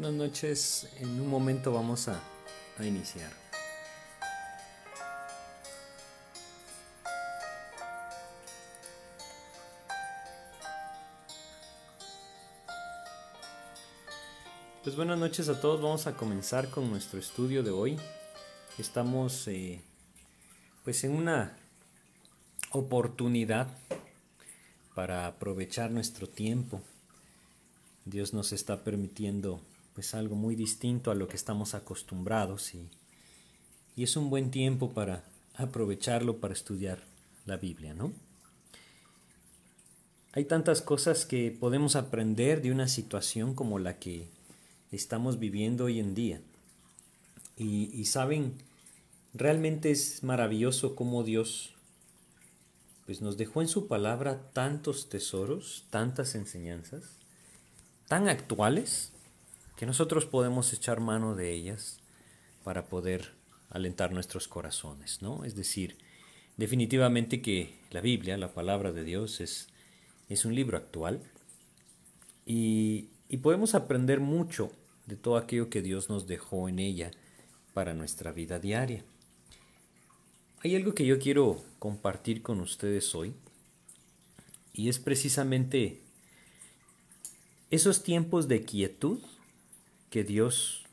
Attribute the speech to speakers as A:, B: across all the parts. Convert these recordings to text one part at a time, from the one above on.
A: Buenas noches, en un momento vamos a, a iniciar. Pues buenas noches a todos, vamos a comenzar con nuestro estudio de hoy. Estamos eh, pues en una oportunidad para aprovechar nuestro tiempo. Dios nos está permitiendo pues algo muy distinto a lo que estamos acostumbrados y, y es un buen tiempo para aprovecharlo para estudiar la Biblia, ¿no? Hay tantas cosas que podemos aprender de una situación como la que estamos viviendo hoy en día. Y, saben, realmente es maravilloso cómo Dios pues nos dejó en su palabra tantos tesoros, tantas enseñanzas, tan actuales, que nosotros podemos echar mano de ellas para poder alentar nuestros corazones, ¿no? Es decir, definitivamente que la Biblia, la palabra de Dios, es, es un libro actual y, y podemos aprender mucho de todo aquello que Dios nos dejó en ella para nuestra vida diaria. Hay algo que yo quiero compartir con ustedes hoy y es precisamente esos tiempos de quietud que Dios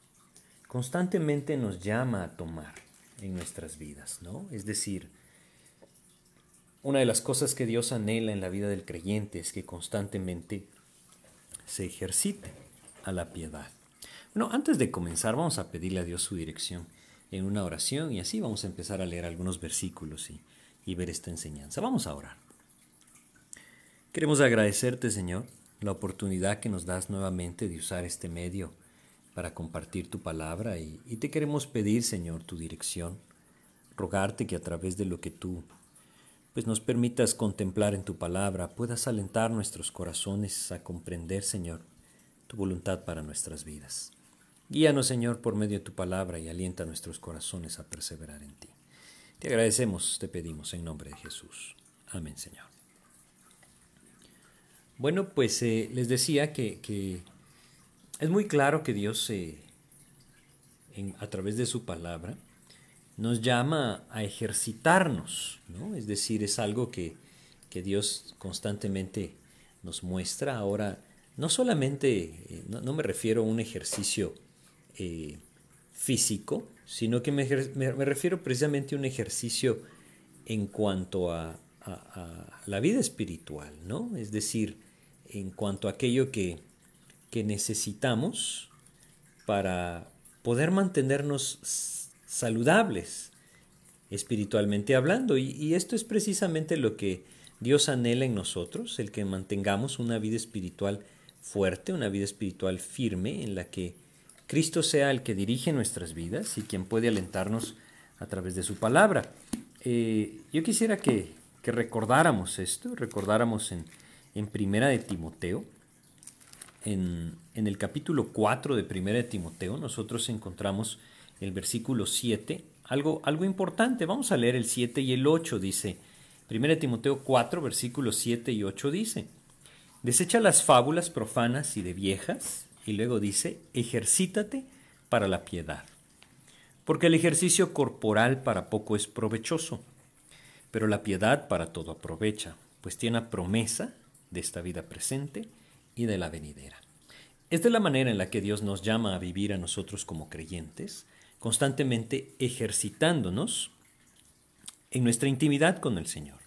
A: constantemente nos llama a tomar en nuestras vidas, ¿no? Es decir, una de las cosas que Dios anhela en la vida del creyente es que constantemente se ejercite a la piedad. Bueno, antes de comenzar vamos a pedirle a Dios su dirección en una oración y así vamos a empezar a leer algunos versículos y, y ver esta enseñanza. Vamos a orar. Queremos agradecerte, Señor, la oportunidad que nos das nuevamente de usar este medio para compartir tu palabra y, te queremos pedir, Señor, tu dirección, rogarte que a través de lo que tú pues nos permitas contemplar en tu palabra, puedas alentar nuestros corazones a comprender, Señor, tu voluntad para nuestras vidas. Guíanos, Señor, por medio de tu palabra y alienta nuestros corazones a perseverar en ti. Te agradecemos, te pedimos en nombre de Jesús. Amén, Señor. Bueno, pues eh, les decía que, que, es muy claro que Dios, eh, a través de su palabra, nos llama a ejercitarnos, ¿no? Es decir, es algo que, que Dios constantemente nos muestra. Ahora, no solamente, eh, no, me refiero a un ejercicio eh, físico, sino que me, me, refiero precisamente a un ejercicio en cuanto a, a, a, la vida espiritual, ¿no? Es decir, en cuanto a aquello que, que necesitamos para poder mantenernos saludables espiritualmente hablando. Y, esto es precisamente lo que Dios anhela en nosotros, el que mantengamos una vida espiritual fuerte, una vida espiritual firme en la que Cristo sea el que dirige nuestras vidas y quien puede alentarnos a través de su palabra. Eh, yo quisiera que, que, recordáramos esto, recordáramos en, en Primera de Timoteo, en, el capítulo 4 de Primera de Timoteo, nosotros encontramos el versículo 7, algo, algo importante, vamos a leer el 7 y el 8, dice, Primera de Timoteo 4, versículos 7 y 8 dice, desecha las fábulas profanas y de viejas, y luego dice, ejercítate para la piedad. Porque el ejercicio corporal para poco es provechoso, pero la piedad para todo aprovecha, pues tiene promesa de esta vida presente y de la venidera. Esta es la manera en la que Dios nos llama a vivir a nosotros como creyentes, constantemente ejercitándonos en nuestra intimidad con el Señor,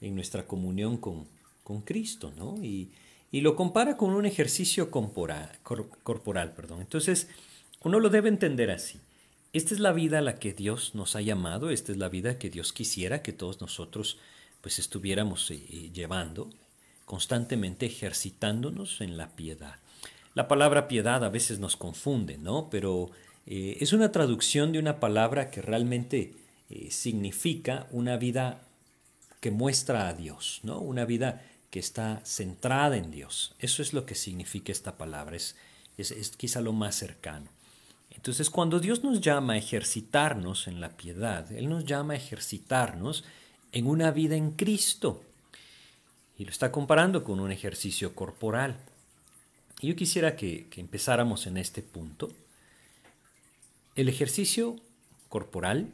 A: en nuestra comunión con, con Cristo, ¿no? Y, y lo compara con un ejercicio corporal, cor, corporal. Perdón. Entonces, uno lo debe entender así. Esta es la vida a la que Dios nos ha llamado, esta es la vida que Dios quisiera que todos nosotros pues estuviéramos eh, llevando, constantemente ejercitándonos en la piedad. La palabra piedad a veces nos confunde, ¿no? Pero eh, es una traducción de una palabra que realmente eh, significa una vida que muestra a Dios, ¿no? Una vida que está centrada en Dios. Eso es lo que significa esta palabra, es, es, es, quizá lo más cercano. Entonces, cuando Dios nos llama a ejercitarnos en la piedad, Él nos llama a ejercitarnos en una vida en Cristo. Y lo está comparando con un ejercicio corporal. Y yo quisiera que, empezáramos en este punto. El ejercicio corporal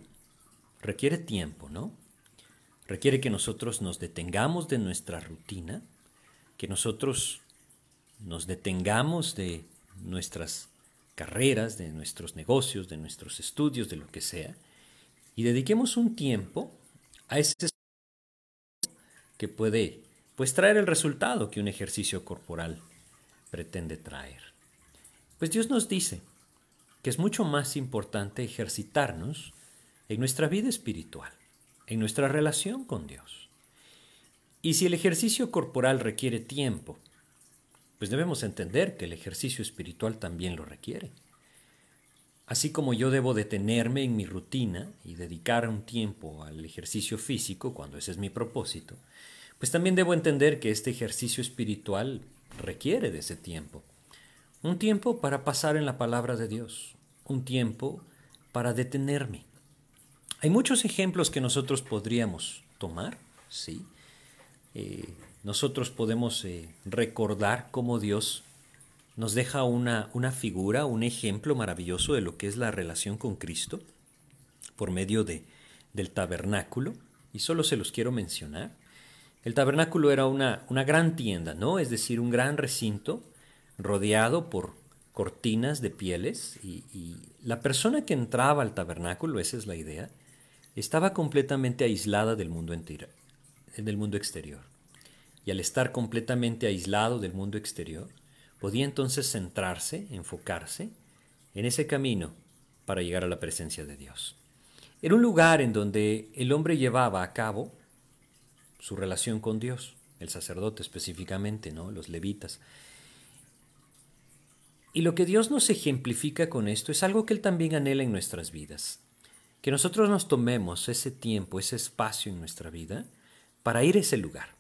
A: requiere tiempo, ¿no? Requiere que nosotros nos detengamos de nuestra rutina, que nosotros nos detengamos de nuestras carreras, de nuestros negocios, de nuestros estudios, de lo que sea, y dediquemos un tiempo a ese que puede pues traer el resultado que un ejercicio corporal pretende traer. Pues Dios nos dice que es mucho más importante ejercitarnos en nuestra vida espiritual, en nuestra relación con Dios. Y si el ejercicio corporal requiere tiempo, pues debemos entender que el ejercicio espiritual también lo requiere. Así como yo debo detenerme en mi rutina y dedicar un tiempo al ejercicio físico, cuando ese es mi propósito, pues también debo entender que este ejercicio espiritual requiere de ese tiempo. Un tiempo para pasar en la palabra de Dios, un tiempo para detenerme. Hay muchos ejemplos que nosotros podríamos tomar, ¿sí? Eh, nosotros podemos eh, recordar cómo Dios nos deja una, una figura, un ejemplo maravilloso de lo que es la relación con Cristo por medio de, del tabernáculo, y solo se los quiero mencionar. El tabernáculo era una, una gran tienda, ¿no? Es decir, un gran recinto rodeado por cortinas de pieles y, la persona que entraba al tabernáculo, esa es la idea, estaba completamente aislada del mundo entero, del mundo exterior. Y al estar completamente aislado del mundo exterior, podía entonces centrarse, enfocarse en ese camino para llegar a la presencia de Dios. Era un lugar en donde el hombre llevaba a cabo su relación con Dios, el sacerdote específicamente, ¿no? Los levitas. Y lo que Dios nos ejemplifica con esto es algo que Él también anhela en nuestras vidas. Que nosotros nos tomemos ese tiempo, ese espacio en nuestra vida para ir a ese lugar.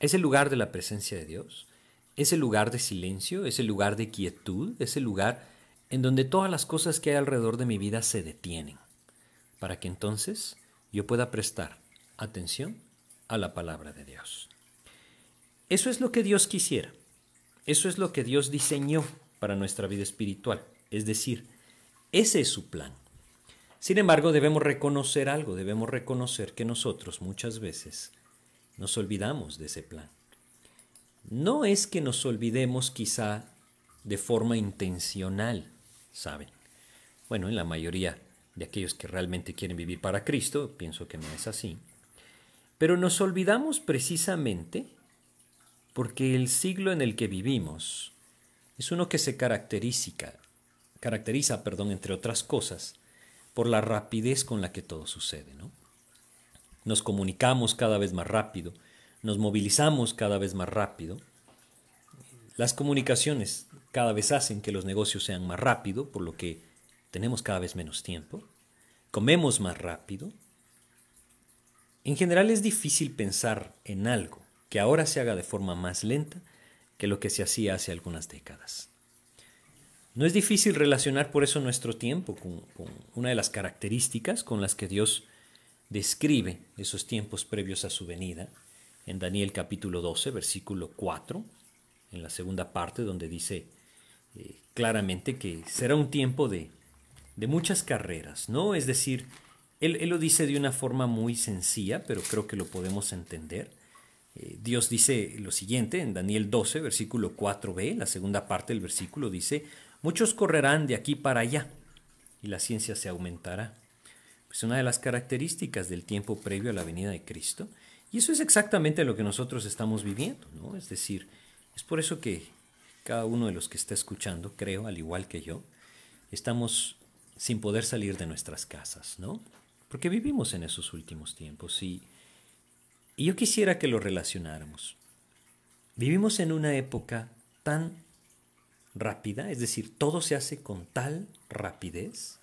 A: Ese lugar de la presencia de Dios. Ese lugar de silencio, ese lugar de quietud, ese lugar en donde todas las cosas que hay alrededor de mi vida se detienen. Para que entonces yo pueda prestar atención a la palabra de Dios. Eso es lo que Dios quisiera. Eso es lo que Dios diseñó para nuestra vida espiritual. Es decir, ese es su plan. Sin embargo, debemos reconocer algo, debemos reconocer que nosotros muchas veces nos olvidamos de ese plan. No es que nos olvidemos quizá de forma intencional, ¿saben? Bueno, en la mayoría de aquellos que realmente quieren vivir para Cristo, pienso que no es así. Pero nos olvidamos precisamente porque el siglo en el que vivimos es uno que se caracteriza, caracteriza, perdón, entre otras cosas, por la rapidez con la que todo sucede, ¿no? Nos comunicamos cada vez más rápido, nos movilizamos cada vez más rápido. Las comunicaciones cada vez hacen que los negocios sean más rápido, por lo que tenemos cada vez menos tiempo. Comemos más rápido, en general es difícil pensar en algo que ahora se haga de forma más lenta que lo que se hacía hace algunas décadas. No es difícil relacionar por eso nuestro tiempo con, una de las características con las que Dios describe esos tiempos previos a su venida, en Daniel capítulo 12, versículo 4, en la segunda parte donde dice eh, claramente que será un tiempo de, de muchas carreras, ¿no? Es decir, él, lo dice de una forma muy sencilla, pero creo que lo podemos entender. Eh, Dios dice lo siguiente en Daniel 12, versículo 4b, la segunda parte del versículo dice, muchos correrán de aquí para allá y la ciencia se aumentará. Pues una de las características del tiempo previo a la venida de Cristo, y eso es exactamente lo que nosotros estamos viviendo, ¿no? Es decir, es por eso que cada uno de los que está escuchando, creo, al igual que yo, estamos sin poder salir de nuestras casas, ¿no? Porque vivimos en esos últimos tiempos y, y yo quisiera que lo relacionáramos. Vivimos en una época tan rápida, es decir, todo se hace con tal rapidez,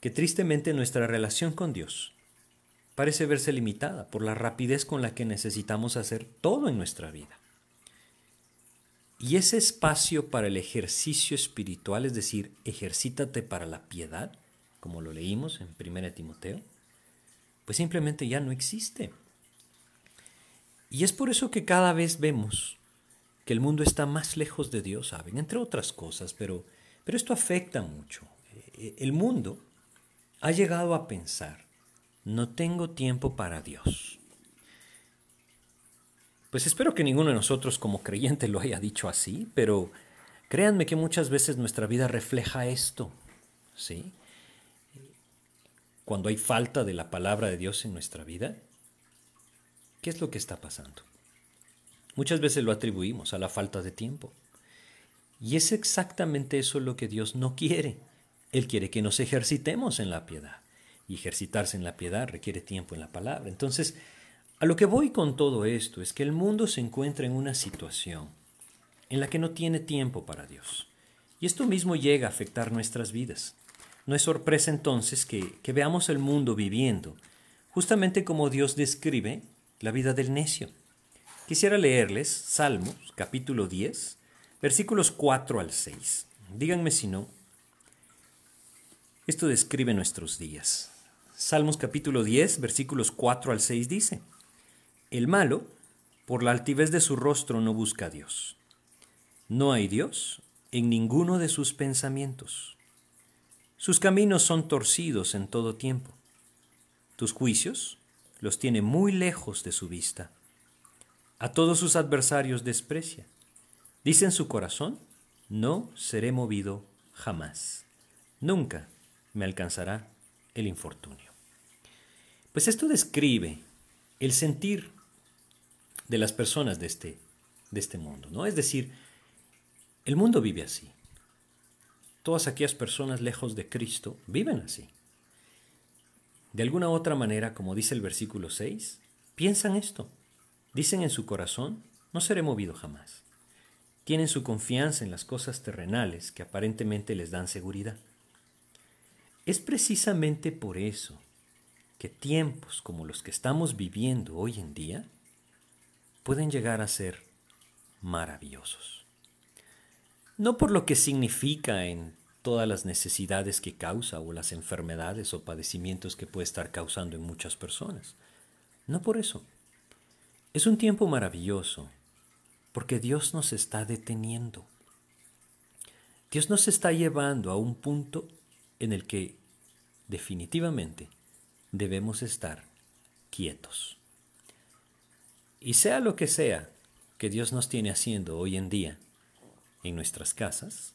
A: que tristemente nuestra relación con Dios parece verse limitada por la rapidez con la que necesitamos hacer todo en nuestra vida. Y ese espacio para el ejercicio espiritual, es decir, ejercítate para la piedad, como lo leímos en 1 Timoteo, pues simplemente ya no existe. Y es por eso que cada vez vemos que el mundo está más lejos de Dios, saben, entre otras cosas, pero, pero esto afecta mucho. Eh, el mundo ha llegado a pensar, no tengo tiempo para Dios. Pues espero que ninguno de nosotros como creyente lo haya dicho así, pero créanme que muchas veces nuestra vida refleja esto, ¿sí? Cuando hay falta de la palabra de Dios en nuestra vida, ¿qué es lo que está pasando? Muchas veces lo atribuimos a la falta de tiempo. Y es exactamente eso lo que Dios no quiere. Él quiere que nos ejercitemos en la piedad. Y ejercitarse en la piedad requiere tiempo en la palabra. Entonces, a lo que voy con todo esto es que el mundo se encuentra en una situación en la que no tiene tiempo para Dios. Y esto mismo llega a afectar nuestras vidas. No es sorpresa entonces que, que veamos el mundo viviendo justamente como Dios describe la vida del necio. Quisiera leerles Salmos capítulo 10, versículos 4 al 6. Díganme si no. Esto describe nuestros días. Salmos capítulo 10, versículos 4 al 6 dice, El malo, por la altivez de su rostro, no busca a Dios. No hay Dios en ninguno de sus pensamientos. Sus caminos son torcidos en todo tiempo. Tus juicios los tiene muy lejos de su vista. A todos sus adversarios desprecia. Dice en su corazón, no seré movido jamás. Nunca me alcanzará el infortunio. Pues esto describe el sentir de las personas de este, de este mundo, ¿no? Es decir, el mundo vive así. Todas aquellas personas lejos de Cristo viven así. De alguna otra manera, como dice el versículo 6, piensan esto. Dicen en su corazón, no seré movido jamás. Tienen su confianza en las cosas terrenales que aparentemente les dan seguridad. Es precisamente por eso que tiempos como los que estamos viviendo hoy en día pueden llegar a ser maravillosos. No por lo que significa en todas las necesidades que causa o las enfermedades o padecimientos que puede estar causando en muchas personas. No por eso es un tiempo maravilloso porque Dios nos está deteniendo. Dios nos está llevando a un punto en el que definitivamente debemos estar quietos. Y sea lo que sea que Dios nos tiene haciendo hoy en día en nuestras casas,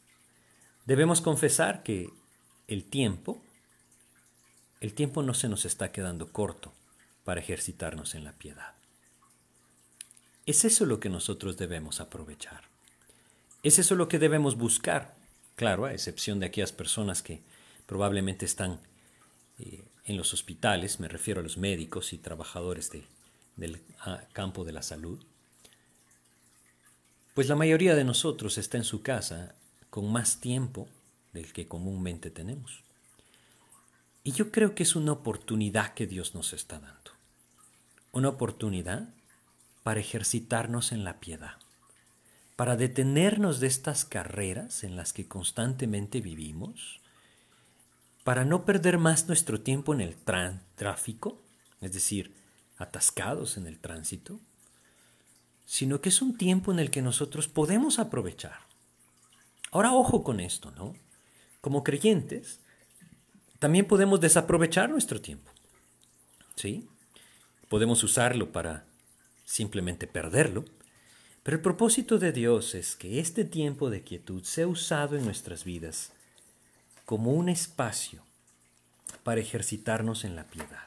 A: debemos confesar que el tiempo, el tiempo no se nos está quedando corto para ejercitarnos en la piedad. Es eso lo que nosotros debemos aprovechar. Es eso lo que debemos buscar. Claro, a excepción de aquellas personas que probablemente están eh, en los hospitales, me refiero a los médicos y trabajadores del ah, campo de la salud. Pues la mayoría de nosotros está en su casa con más tiempo del que comúnmente tenemos. Y yo creo que es una oportunidad que Dios nos está dando. Una oportunidad para ejercitarnos en la piedad, para detenernos de estas carreras en las que constantemente vivimos, para no perder más nuestro tiempo en el tráfico, es decir, atascados en el tránsito, sino que es un tiempo en el que nosotros podemos aprovechar. Ahora ojo con esto, ¿no? Como creyentes, también podemos desaprovechar nuestro tiempo. ¿Sí? Podemos usarlo para simplemente perderlo. Pero el propósito de Dios es que este tiempo de quietud sea usado en nuestras vidas como un espacio para ejercitarnos en la piedad.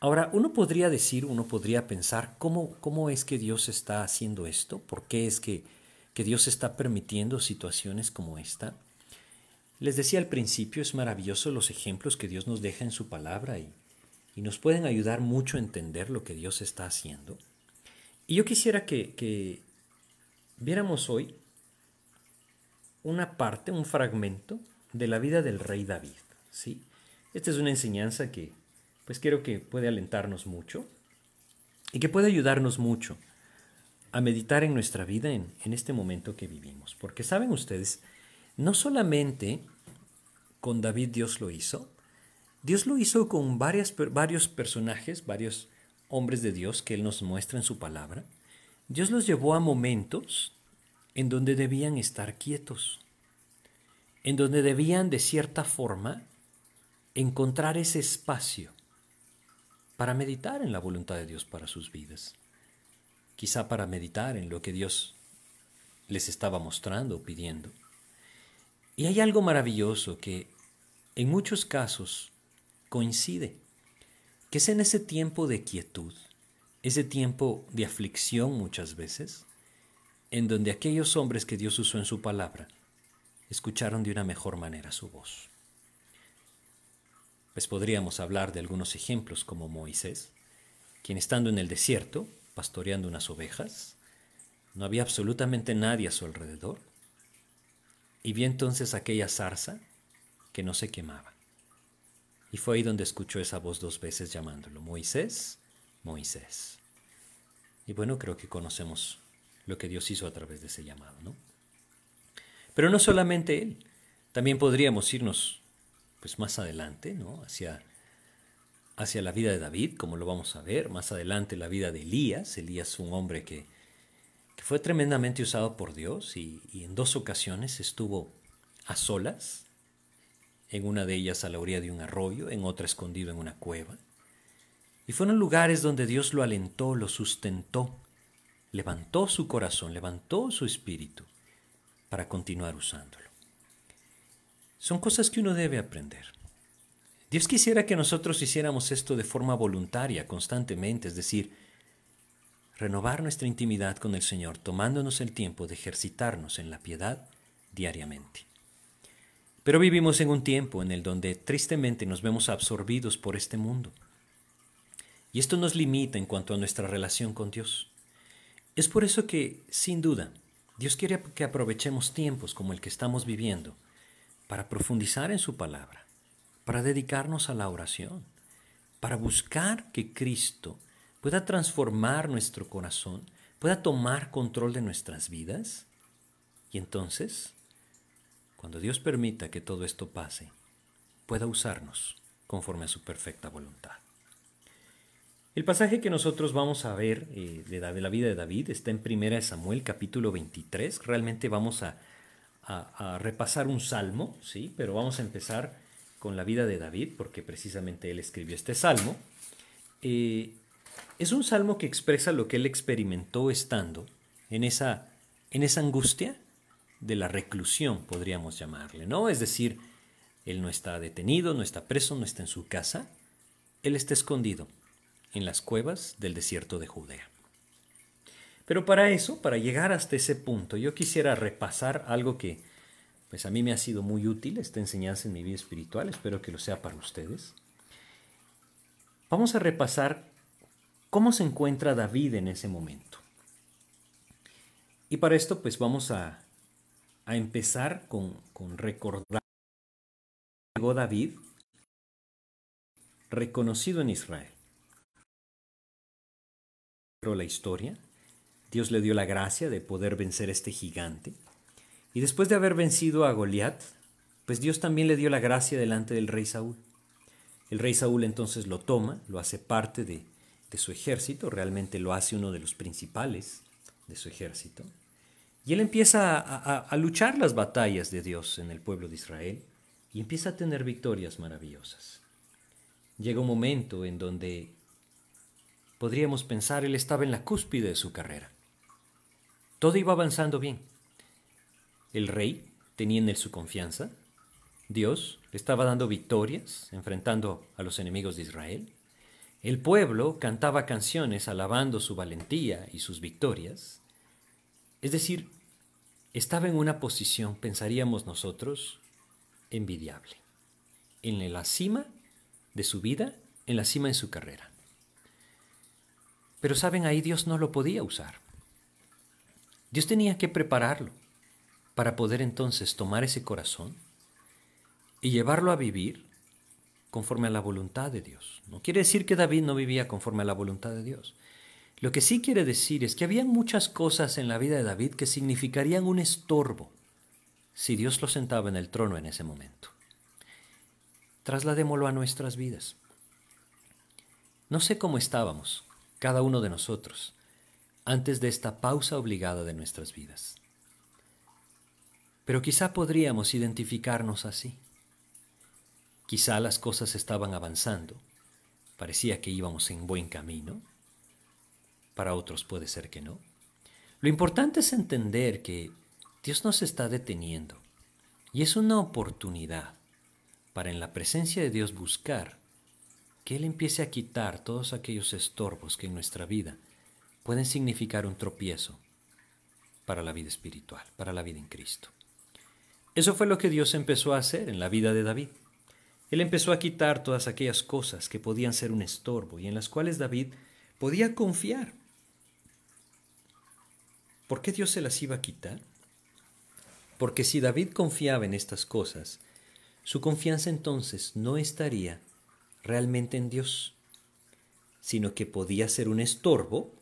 A: Ahora, uno podría decir, uno podría pensar, ¿cómo, cómo es que Dios está haciendo esto? ¿Por qué es que, que Dios está permitiendo situaciones como esta? Les decía al principio, es maravilloso los ejemplos que Dios nos deja en su palabra y, y nos pueden ayudar mucho a entender lo que Dios está haciendo. Y yo quisiera que, viéramos hoy una parte, un fragmento de la vida del rey David. ¿sí? Esta es una enseñanza que pues quiero que puede alentarnos mucho y que puede ayudarnos mucho a meditar en nuestra vida en, en este momento que vivimos. Porque saben ustedes, no solamente con David Dios lo hizo, Dios lo hizo con varios personajes, varios hombres de Dios que Él nos muestra en su palabra, Dios los llevó a momentos en donde debían estar quietos, en donde debían de cierta forma encontrar ese espacio para meditar en la voluntad de Dios para sus vidas, quizá para meditar en lo que Dios les estaba mostrando o pidiendo. Y hay algo maravilloso que en muchos casos coincide, que es en ese tiempo de quietud, ese tiempo de aflicción muchas veces, en donde aquellos hombres que Dios usó en su palabra escucharon de una mejor manera su voz. Pues podríamos hablar de algunos ejemplos como Moisés, quien estando en el desierto, pastoreando unas ovejas, no había absolutamente nadie a su alrededor, y vio entonces aquella zarza que no se quemaba. Y fue ahí donde escuchó esa voz dos veces llamándolo, Moisés, Moisés. Y bueno, creo que conocemos lo que Dios hizo a través de ese llamado, ¿no? Pero no solamente él, también podríamos irnos pues más adelante, ¿no? Hacia, hacia la vida de David, como lo vamos a ver, más adelante la vida de Elías. Elías un hombre que, fue tremendamente usado por Dios y en dos ocasiones estuvo a solas en una de ellas a la orilla de un arroyo, en otra escondido en una cueva. Y fueron lugares donde Dios lo alentó, lo sustentó, levantó su corazón, levantó su espíritu para continuar usándolo. Son cosas que uno debe aprender. Dios quisiera que nosotros hiciéramos esto de forma voluntaria, constantemente, es decir, renovar nuestra intimidad con el Señor, tomándonos el tiempo de ejercitarnos en la piedad diariamente. Pero vivimos en un tiempo en el donde tristemente nos vemos absorbidos por este mundo. Y esto nos limita en cuanto a nuestra relación con Dios. Es por eso que, sin duda, Dios quiere que aprovechemos tiempos como el que estamos viviendo para profundizar en su palabra, para dedicarnos a la oración, para buscar que Cristo pueda transformar nuestro corazón, pueda tomar control de nuestras vidas y entonces cuando Dios permita que todo esto pase, pueda usarnos conforme a su perfecta voluntad. El pasaje que nosotros vamos a ver eh, de, la vida de David está en 1 Samuel capítulo 23. Realmente vamos a, repasar un salmo, ¿sí? pero vamos a empezar con la vida de David porque precisamente él escribió este salmo. Eh, es un salmo que expresa lo que él experimentó estando en esa, en esa angustia de la reclusión, podríamos llamarle, ¿no? Es decir, él no está detenido, no está preso, no está en su casa, él está escondido en las cuevas del desierto de Judea. Pero para eso, para llegar hasta ese punto, yo quisiera repasar algo que pues a mí me ha sido muy útil, esta enseñanza en mi vida espiritual, espero que lo sea para ustedes. Vamos a repasar cómo se encuentra David en ese momento. Y para esto pues vamos a a empezar con, con recordar llegó David reconocido en Israel. Pero la historia, Dios le dio la gracia de poder vencer a este gigante. Y después de haber vencido a Goliat, pues Dios también le dio la gracia delante del rey Saúl. El rey Saúl entonces lo toma, lo hace parte de, de su ejército, realmente lo hace uno de los principales de su ejército. Y él empieza a, luchar las batallas de Dios en el pueblo de Israel y empieza a tener victorias maravillosas. Llega un momento en donde podríamos pensar él estaba en la cúspide de su carrera. Todo iba avanzando bien. El rey tenía en él su confianza. Dios le estaba dando victorias enfrentando a los enemigos de Israel. El pueblo cantaba canciones alabando su valentía y sus victorias. Es decir, estaba en una posición, pensaríamos nosotros, envidiable, en la cima de su vida, en la cima de su carrera. Pero saben, ahí Dios no lo podía usar. Dios tenía que prepararlo para poder entonces tomar ese corazón y llevarlo a vivir conforme a la voluntad de Dios. No quiere decir que David no vivía conforme a la voluntad de Dios. Lo que sí quiere decir es que había muchas cosas en la vida de David que significarían un estorbo si Dios lo sentaba en el trono en ese momento. Trasladémoslo a nuestras vidas. No sé cómo estábamos, cada uno de nosotros, antes de esta pausa obligada de nuestras vidas. Pero quizá podríamos identificarnos así. Quizá las cosas estaban avanzando, parecía que íbamos en buen camino, para otros puede ser que no. Lo importante es entender que Dios nos está deteniendo y es una oportunidad para en la presencia de Dios buscar que Él empiece a quitar todos aquellos estorbos que en nuestra vida pueden significar un tropiezo para la vida espiritual, para la vida en Cristo. Eso fue lo que Dios empezó a hacer en la vida de David. Él empezó a quitar todas aquellas cosas que podían ser un estorbo y en las cuales David podía confiar. ¿Por qué Dios se las iba a quitar? Porque si David confiaba en estas cosas, su confianza entonces no estaría realmente en Dios, sino que podía ser un estorbo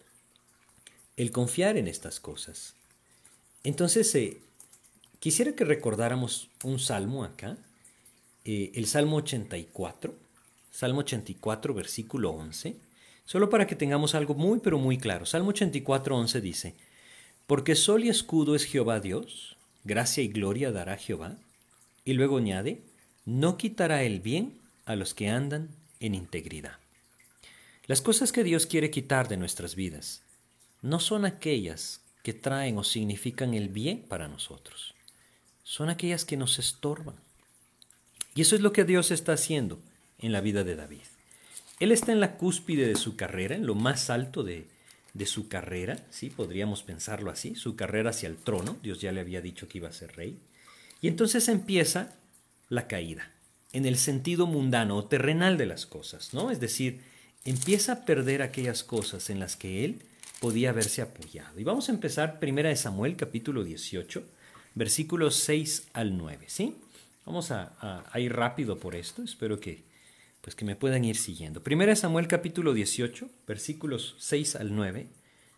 A: el confiar en estas cosas. Entonces, eh, quisiera que recordáramos un salmo acá, eh, el Salmo 84, Salmo 84, versículo 11, solo para que tengamos algo muy, pero muy claro. Salmo 84, 11 dice, porque sol y escudo es Jehová Dios, gracia y gloria dará Jehová. Y luego añade, no quitará el bien a los que andan en integridad. Las cosas que Dios quiere quitar de nuestras vidas no son aquellas que traen o significan el bien para nosotros, son aquellas que nos estorban. Y eso es lo que Dios está haciendo en la vida de David. Él está en la cúspide de su carrera, en lo más alto de, de su carrera, ¿sí? podríamos pensarlo así, su carrera hacia el trono, Dios ya le había dicho que iba a ser rey, y entonces empieza la caída, en el sentido mundano o terrenal de las cosas, ¿no? Es decir, empieza a perder aquellas cosas en las que él podía haberse apoyado. Y vamos a empezar primera de Samuel capítulo 18, versículos 6 al 9, ¿sí? Vamos a, ir rápido por esto, espero que, pues que me puedan ir siguiendo. Primera Samuel capítulo 18, versículos 6 al 9,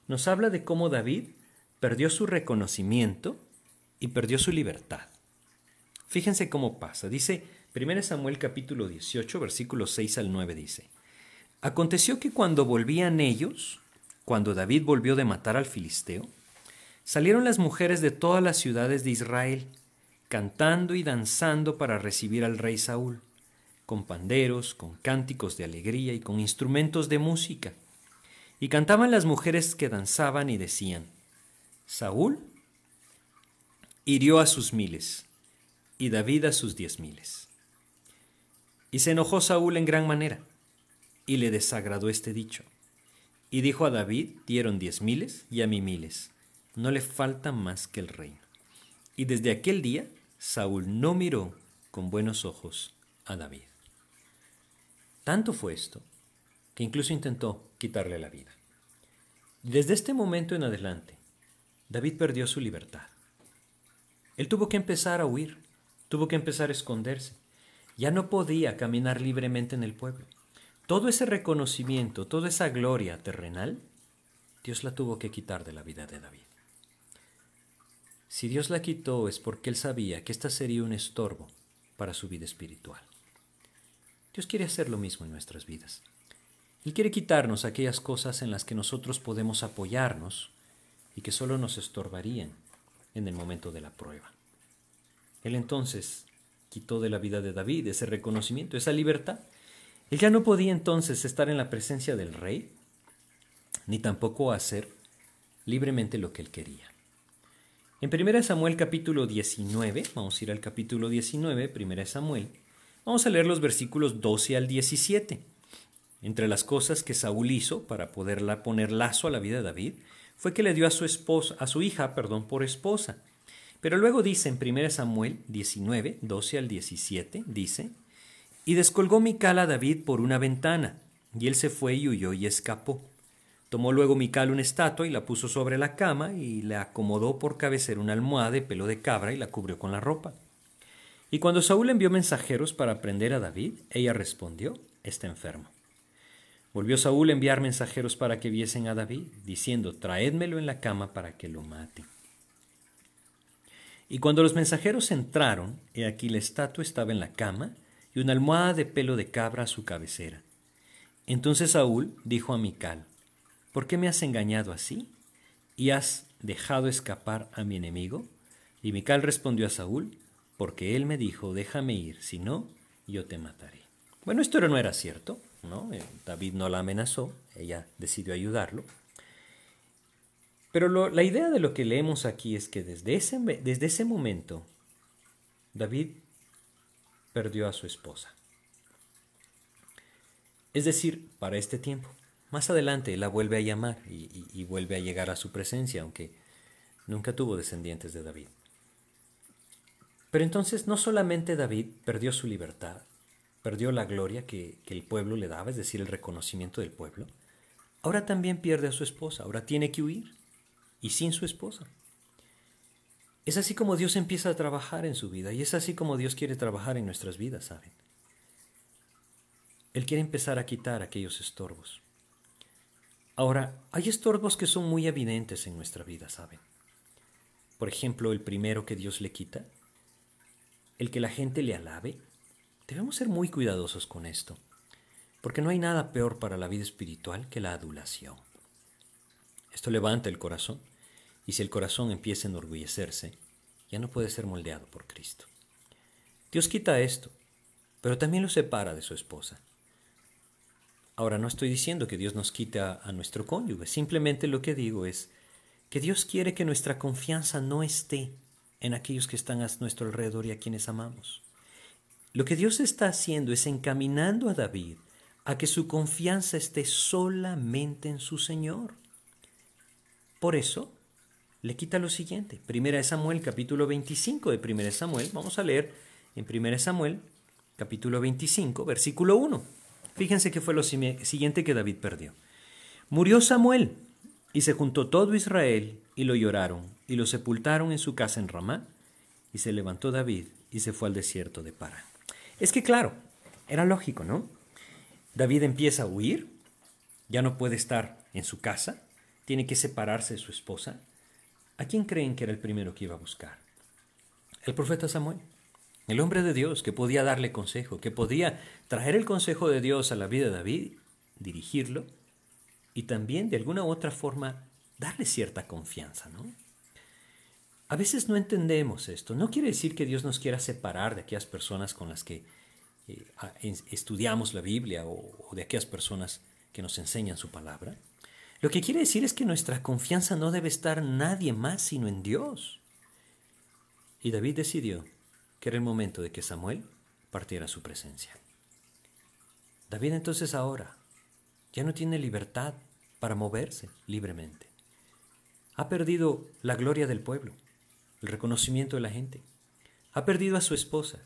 A: nos habla de cómo David perdió su reconocimiento y perdió su libertad. Fíjense cómo pasa. Dice, Primera Samuel capítulo 18, versículos 6 al 9 dice, Aconteció que cuando volvían ellos, cuando David volvió de matar al filisteo, salieron las mujeres de todas las ciudades de Israel, cantando y danzando para recibir al rey Saúl con panderos, con cánticos de alegría y con instrumentos de música. Y cantaban las mujeres que danzaban y decían, Saúl hirió a sus miles y David a sus diez miles. Y se enojó Saúl en gran manera y le desagradó este dicho. Y dijo a David, dieron diez miles y a mí miles, no le falta más que el reino. Y desde aquel día Saúl no miró con buenos ojos a David. Tanto fue esto que incluso intentó quitarle la vida. Desde este momento en adelante, David perdió su libertad. Él tuvo que empezar a huir, tuvo que empezar a esconderse. Ya no podía caminar libremente en el pueblo. Todo ese reconocimiento, toda esa gloria terrenal, Dios la tuvo que quitar de la vida de David. Si Dios la quitó es porque él sabía que esta sería un estorbo para su vida espiritual. Dios quiere hacer lo mismo en nuestras vidas. Él quiere quitarnos aquellas cosas en las que nosotros podemos apoyarnos y que solo nos estorbarían en el momento de la prueba. Él entonces quitó de la vida de David ese reconocimiento, esa libertad. Él ya no podía entonces estar en la presencia del rey, ni tampoco hacer libremente lo que él quería. En 1 Samuel capítulo 19, vamos a ir al capítulo 19, 1 Samuel, Vamos a leer los versículos 12 al 17. Entre las cosas que Saúl hizo para poderla poner lazo a la vida de David fue que le dio a su esposa, a su hija, perdón, por esposa. Pero luego dice en 1 Samuel 19, 12 al 17, dice, y descolgó Mical a David por una ventana, y él se fue y huyó y escapó. Tomó luego Mical una estatua y la puso sobre la cama y le acomodó por cabecera una almohada de pelo de cabra y la cubrió con la ropa. Y cuando Saúl envió mensajeros para prender a David, ella respondió, está enfermo. Volvió Saúl a enviar mensajeros para que viesen a David, diciendo, traédmelo en la cama para que lo mate. Y cuando los mensajeros entraron, he aquí la estatua estaba en la cama y una almohada de pelo de cabra a su cabecera. Entonces Saúl dijo a Mical, ¿por qué me has engañado así? ¿Y has dejado escapar a mi enemigo? Y Mical respondió a Saúl, porque él me dijo, déjame ir, si no, yo te mataré. Bueno, esto no era cierto, ¿no? Eh, David no la amenazó, ella decidió ayudarlo. Pero la idea de lo que leemos aquí es que desde ese, desde ese momento David perdió a su esposa. Es decir, para este tiempo. Más adelante la vuelve a llamar y vuelve a llegar a su presencia, aunque nunca tuvo descendientes de David. Pero entonces no solamente David perdió su libertad, perdió la gloria que, el pueblo le daba, es decir, el reconocimiento del pueblo, ahora también pierde a su esposa, ahora tiene que huir, y sin su esposa. Es así como Dios empieza a trabajar en su vida, y es así como Dios quiere trabajar en nuestras vidas, ¿saben? Él quiere empezar a quitar aquellos estorbos. Ahora, hay estorbos que son muy evidentes en nuestra vida, ¿saben? Por ejemplo, el primero que Dios le quita el que la gente le alabe, debemos ser muy cuidadosos con esto, porque no hay nada peor para la vida espiritual que la adulación. Esto levanta el corazón, y si el corazón empieza a enorgullecerse, ya no puede ser moldeado por Cristo. Dios quita esto, pero también lo separa de su esposa. Ahora no estoy diciendo que Dios nos quita a nuestro cónyuge, simplemente lo que digo es que Dios quiere que nuestra confianza no esté en aquellos que están a nuestro alrededor y a quienes amamos. Lo que Dios está haciendo es encaminando a David a que su confianza esté solamente en su Señor. Por eso, le quita lo siguiente. Primera de Samuel, capítulo 25 de Primera de Samuel. Vamos a leer en Primera de Samuel, capítulo 25, versículo 1. Fíjense que fue lo siguiente que David perdió. Murió Samuel y se juntó todo Israel y lo lloraron, y lo sepultaron en su casa en Ramá, y se levantó David y se fue al desierto de Parán. Es que claro, era lógico, ¿no? David empieza a huir, ya no puede estar en su casa, tiene que separarse de su esposa. ¿A quién creen que era el primero que iba a buscar? El profeta Samuel, el hombre de Dios que podía darle consejo, que podía traer el consejo de Dios a la vida de David, dirigirlo y también de alguna u otra forma darle cierta confianza, ¿no? A veces no entendemos esto. No quiere decir que Dios nos quiera separar de aquellas personas con las que eh, estudiamos la Biblia o, de aquellas personas que nos enseñan su palabra. Lo que quiere decir es que nuestra confianza no debe estar nadie más sino en Dios. Y David decidió que era el momento de que Samuel partiera a su presencia. David entonces ahora ya no tiene libertad para moverse libremente. Ha perdido la gloria del pueblo, el reconocimiento de la gente. Ha perdido a su esposa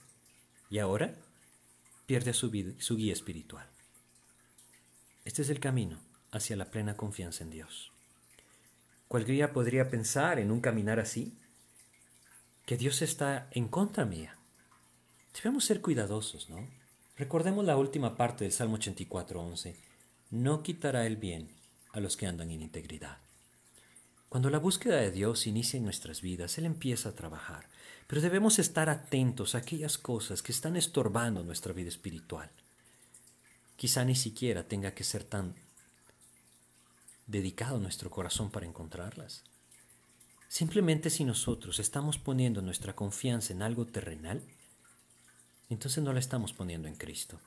A: y ahora pierde a su, su guía espiritual. Este es el camino hacia la plena confianza en Dios. Cualquiera podría pensar en un caminar así, que Dios está en contra mía. Debemos ser cuidadosos, ¿no? Recordemos la última parte del Salmo 84.11. No quitará el bien a los que andan en integridad. Cuando la búsqueda de Dios inicia en nuestras vidas, Él empieza a trabajar, pero debemos estar atentos a aquellas cosas que están estorbando nuestra vida espiritual. Quizá ni siquiera tenga que ser tan dedicado nuestro corazón para encontrarlas. Simplemente si nosotros estamos poniendo nuestra confianza en algo terrenal, entonces no la estamos poniendo en Cristo.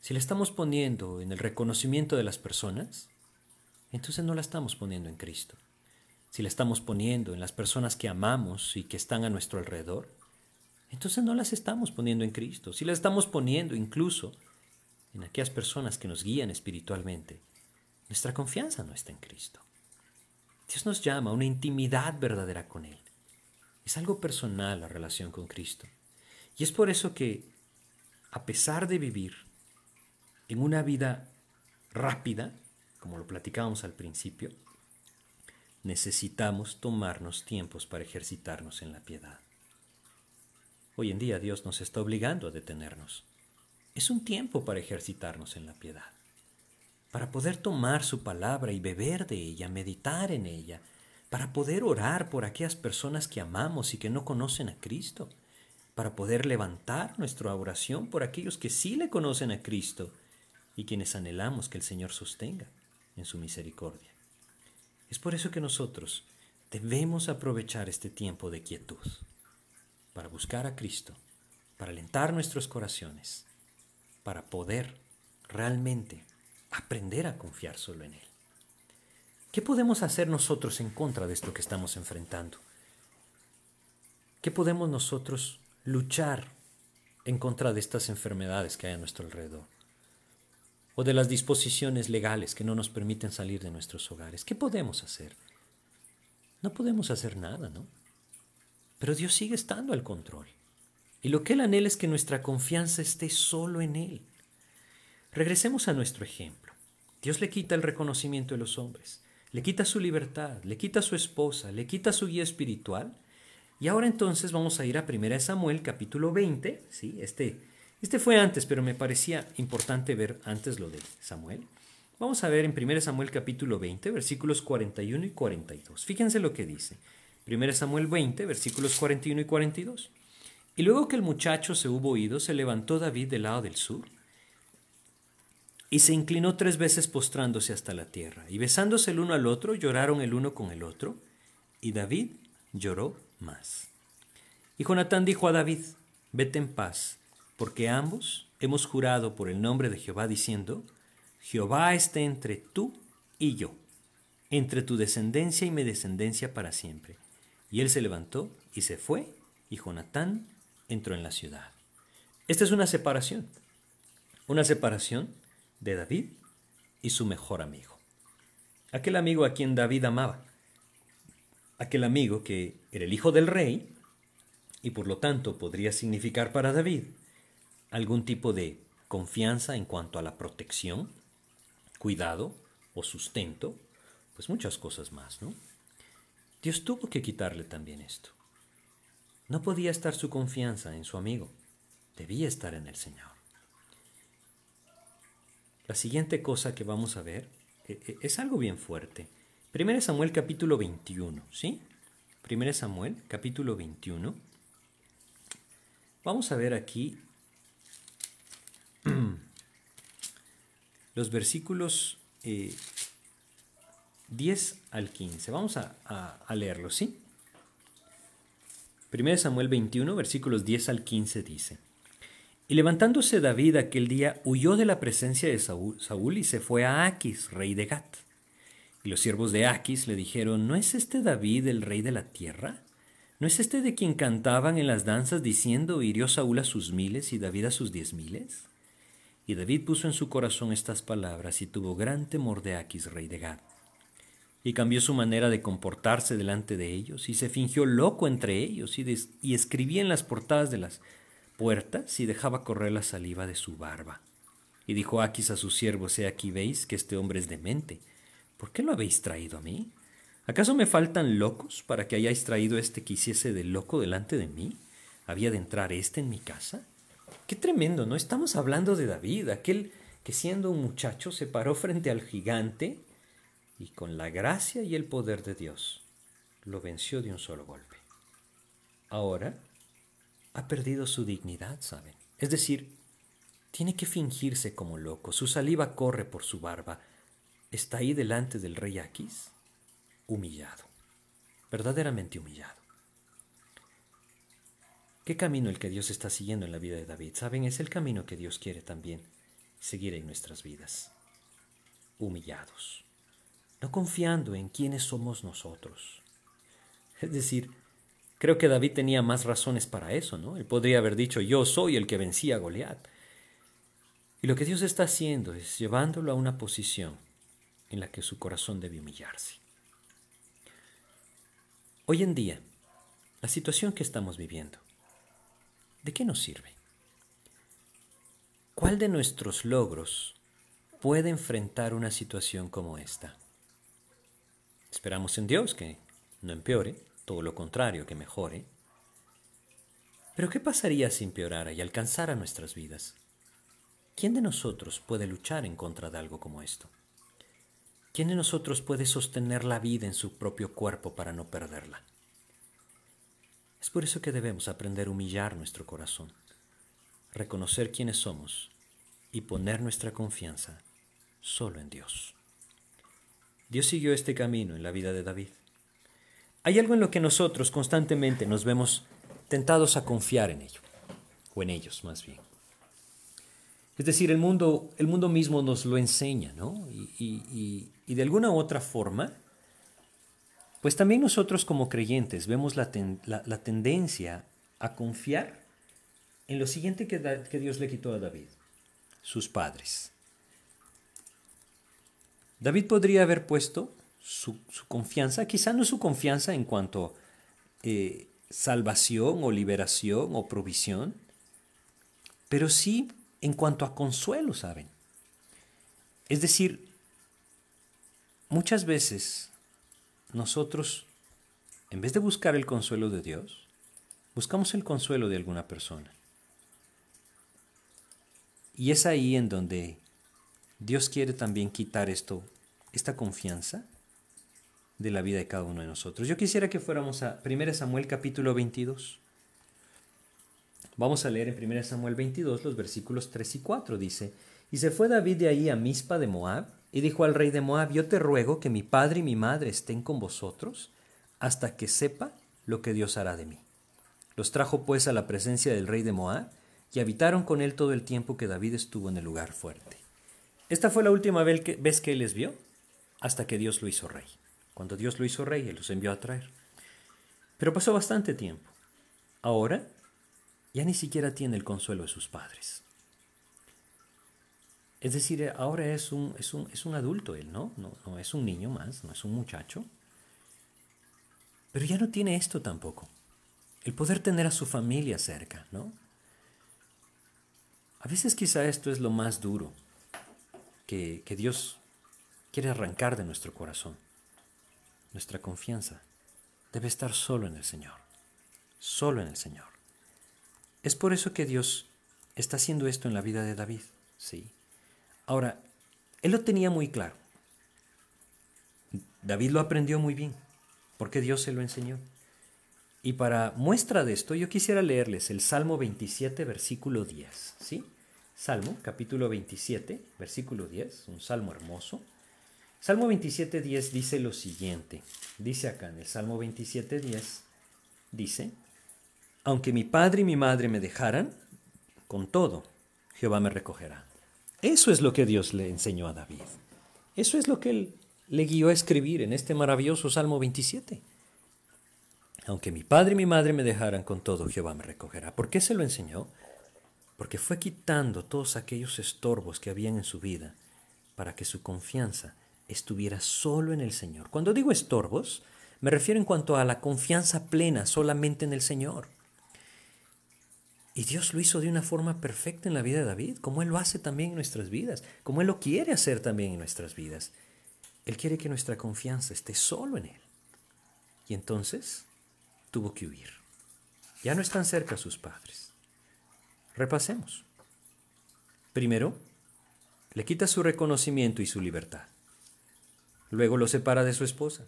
A: Si la estamos poniendo en el reconocimiento de las personas, entonces no la estamos poniendo en Cristo. Si la estamos poniendo en las personas que amamos y que están a nuestro alrededor, entonces no las estamos poniendo en Cristo. Si la estamos poniendo incluso en aquellas personas que nos guían espiritualmente, nuestra confianza no está en Cristo. Dios nos llama a una intimidad verdadera con Él. Es algo personal la relación con Cristo. Y es por eso que, a pesar de vivir en una vida rápida, como lo platicábamos al principio, necesitamos tomarnos tiempos para ejercitarnos en la piedad. Hoy en día Dios nos está obligando a detenernos. Es un tiempo para ejercitarnos en la piedad, para poder tomar su palabra y beber de ella, meditar en ella, para poder orar por aquellas personas que amamos y que no conocen a Cristo, para poder levantar nuestra oración por aquellos que sí le conocen a Cristo y quienes anhelamos que el Señor sostenga en su misericordia. Es por eso que nosotros debemos aprovechar este tiempo de quietud para buscar a Cristo, para alentar nuestros corazones, para poder realmente aprender a confiar solo en Él. ¿Qué podemos hacer nosotros en contra de esto que estamos enfrentando? ¿Qué podemos nosotros luchar en contra de estas enfermedades que hay a nuestro alrededor? O de las disposiciones legales que no nos permiten salir de nuestros hogares. ¿Qué podemos hacer? No podemos hacer nada, ¿no? Pero Dios sigue estando al control. Y lo que Él anhela es que nuestra confianza esté solo en Él. Regresemos a nuestro ejemplo. Dios le quita el reconocimiento de los hombres, le quita su libertad, le quita su esposa, le quita su guía espiritual y ahora entonces vamos a ir a 1 Samuel capítulo 20, ¿sí? Este, este fue antes, pero me parecía importante ver antes lo de Samuel. Vamos a ver en 1 Samuel capítulo 20, versículos 41 y 42. Fíjense lo que dice. 1 Samuel 20, versículos 41 y 42. Y luego que el muchacho se hubo oído, se levantó David del lado del sur y se inclinó tres veces postrándose hasta la tierra. Y besándose el uno al otro, lloraron el uno con el otro. Y David lloró más. Y Jonatán dijo a David, vete en paz, porque ambos hemos jurado por el nombre de Jehová diciendo, Jehová esté entre tú y yo, entre tu descendencia y mi descendencia para siempre. Y él se levantó y se fue, y Jonatán entró en la ciudad. Esta es una separación, una separación de David y su mejor amigo. Aquel amigo a quien David amaba, aquel amigo que era el hijo del rey y por lo tanto podría significar para David algún tipo de confianza en cuanto a la protección, cuidado o sustento, pues muchas cosas más, ¿no? Dios tuvo que quitarle también esto. No podía estar su confianza en su amigo, debía estar en el Señor. La siguiente cosa que vamos a ver eh, eh, es algo bien fuerte. 1 Samuel capítulo 21, ¿sí? 1 Samuel capítulo 21. Vamos a ver aquí los versículos 10 eh, al 15. Vamos a, a, leerlos, ¿sí? 1 Samuel 21, versículos 10 al 15 dice, Y levantándose David aquel día, huyó de la presencia de Saúl, y se fue a Aquis, rey de Gat. Y los siervos de Aquis le dijeron, ¿no es este David el rey de la tierra? ¿No es este de quien cantaban en las danzas diciendo, hirió Saúl a sus miles y David a sus diez miles? Y David puso en su corazón estas palabras y tuvo gran temor de Aquis, rey de Gad. Y cambió su manera de comportarse delante de ellos y se fingió loco entre ellos y escribía en las portadas de las puertas y dejaba correr la saliva de su barba. Y dijo Aquis a sus siervos, he aquí veis que este hombre es demente ¿Por qué lo habéis traído a mí? ¿Acaso me faltan locos para que hayáis traído este que hiciese de loco delante de mí? ¿Había de entrar este en mi casa? Qué tremendo, ¿no? Estamos hablando de David, aquel que siendo un muchacho se paró frente al gigante y con la gracia y el poder de Dios lo venció de un solo golpe. Ahora ha perdido su dignidad, ¿saben? Es decir, tiene que fingirse como loco, su saliva corre por su barba, está ahí delante del rey Aquis, humillado, verdaderamente humillado. ¿Qué camino el que Dios está siguiendo en la vida de David? Saben, es el camino que Dios quiere también seguir en nuestras vidas. Humillados, no confiando en quiénes somos nosotros. Es decir, creo que David tenía más razones para eso, ¿no? Él podría haber dicho, yo soy el que vencía a Goliat. Y lo que Dios está haciendo es llevándolo a una posición en la que su corazón debe humillarse. Hoy en día, la situación que estamos viviendo, ¿de qué nos sirve? ¿Cuál de nuestros logros puede enfrentar una situación como esta? Esperamos en Dios que no empeore, todo lo contrario, que mejore. Pero ¿qué pasaría si empeorara y alcanzara nuestras vidas? ¿Quién de nosotros puede luchar en contra de algo como esto? ¿Quién de nosotros puede sostener la vida en su propio cuerpo para no perderla? Es por eso que debemos aprender a humillar nuestro corazón, reconocer quiénes somos y poner nuestra confianza solo en Dios. Dios siguió este camino en la vida de David. Hay algo en lo que nosotros constantemente nos vemos tentados a confiar en ello, o en ellos más bien. Es decir, el mundo, el mundo mismo nos lo enseña, ¿no? Y, de alguna otra forma, pues también nosotros como creyentes vemos la, tendencia a confiar en lo siguiente que Dios le quitó a David, sus padres. David podría haber puesto su, confianza, quizá no su confianza en cuanto eh, salvación o liberación o provisión, pero sí en cuanto a consuelo, ¿saben? Es decir, muchas veces nosotros, en vez de buscar el consuelo de Dios, buscamos el consuelo de alguna persona. Y es ahí en donde Dios quiere también quitar esto, esta confianza de la vida de cada uno de nosotros. Yo quisiera que fuéramos a 1 Samuel capítulo 22. Vamos a leer en 1 Samuel 22 los versículos 3 y 4. Dice, y se fue David de ahí a Mispa de Moab, y dijo al rey de Moab, yo te ruego que mi padre y mi madre estén con vosotros hasta que sepa lo que Dios hará de mí. Los trajo pues a la presencia del rey de Moab, y habitaron con él todo el tiempo que David estuvo en el lugar fuerte. Esta fue la última vez que él les vio, hasta que Dios lo hizo rey. Cuando Dios lo hizo rey, Él los envió a traer. Pero pasó bastante tiempo. Ahora ya ni siquiera tiene el consuelo de sus padres. Es decir, ahora es un, es un, es un adulto él, ¿no? ¿no? No es un niño más, no es un muchacho. Pero ya no tiene esto tampoco. El poder tener a su familia cerca, ¿no? A veces quizá esto es lo más duro que, que Dios quiere arrancar de nuestro corazón nuestra confianza debe estar solo en el Señor, solo en el Señor. Es por eso que Dios está haciendo esto en la vida de David, ¿sí? Ahora, él lo tenía muy claro. David lo aprendió muy bien, porque Dios se lo enseñó. Y para muestra de esto, yo quisiera leerles el Salmo 27, versículo 10, ¿sí? Salmo, capítulo 27, versículo 10, un salmo hermoso. Salmo 27.10 dice lo siguiente. Dice acá en el Salmo 27.10, dice, aunque mi padre y mi madre me dejaran, con todo, Jehová me recogerá. Eso es lo que Dios le enseñó a David. Eso es lo que él le guió a escribir en este maravilloso Salmo 27. Aunque mi padre y mi madre me dejaran con todo, Jehová me recogerá. ¿Por qué se lo enseñó? Porque fue quitando todos aquellos estorbos que habían en su vida para que su confianza estuviera solo en el Señor. Cuando digo estorbos, me refiero en cuanto a la confianza plena solamente en el Señor. Y Dios lo hizo de una forma perfecta en la vida de David, como Él lo hace también en nuestras vidas, como Él lo quiere hacer también en nuestras vidas. Él quiere que nuestra confianza esté solo en Él. Y entonces tuvo que huir. Ya no están cerca sus padres. Repasemos. Primero, le quita su reconocimiento y su libertad. Luego lo separa de su esposa.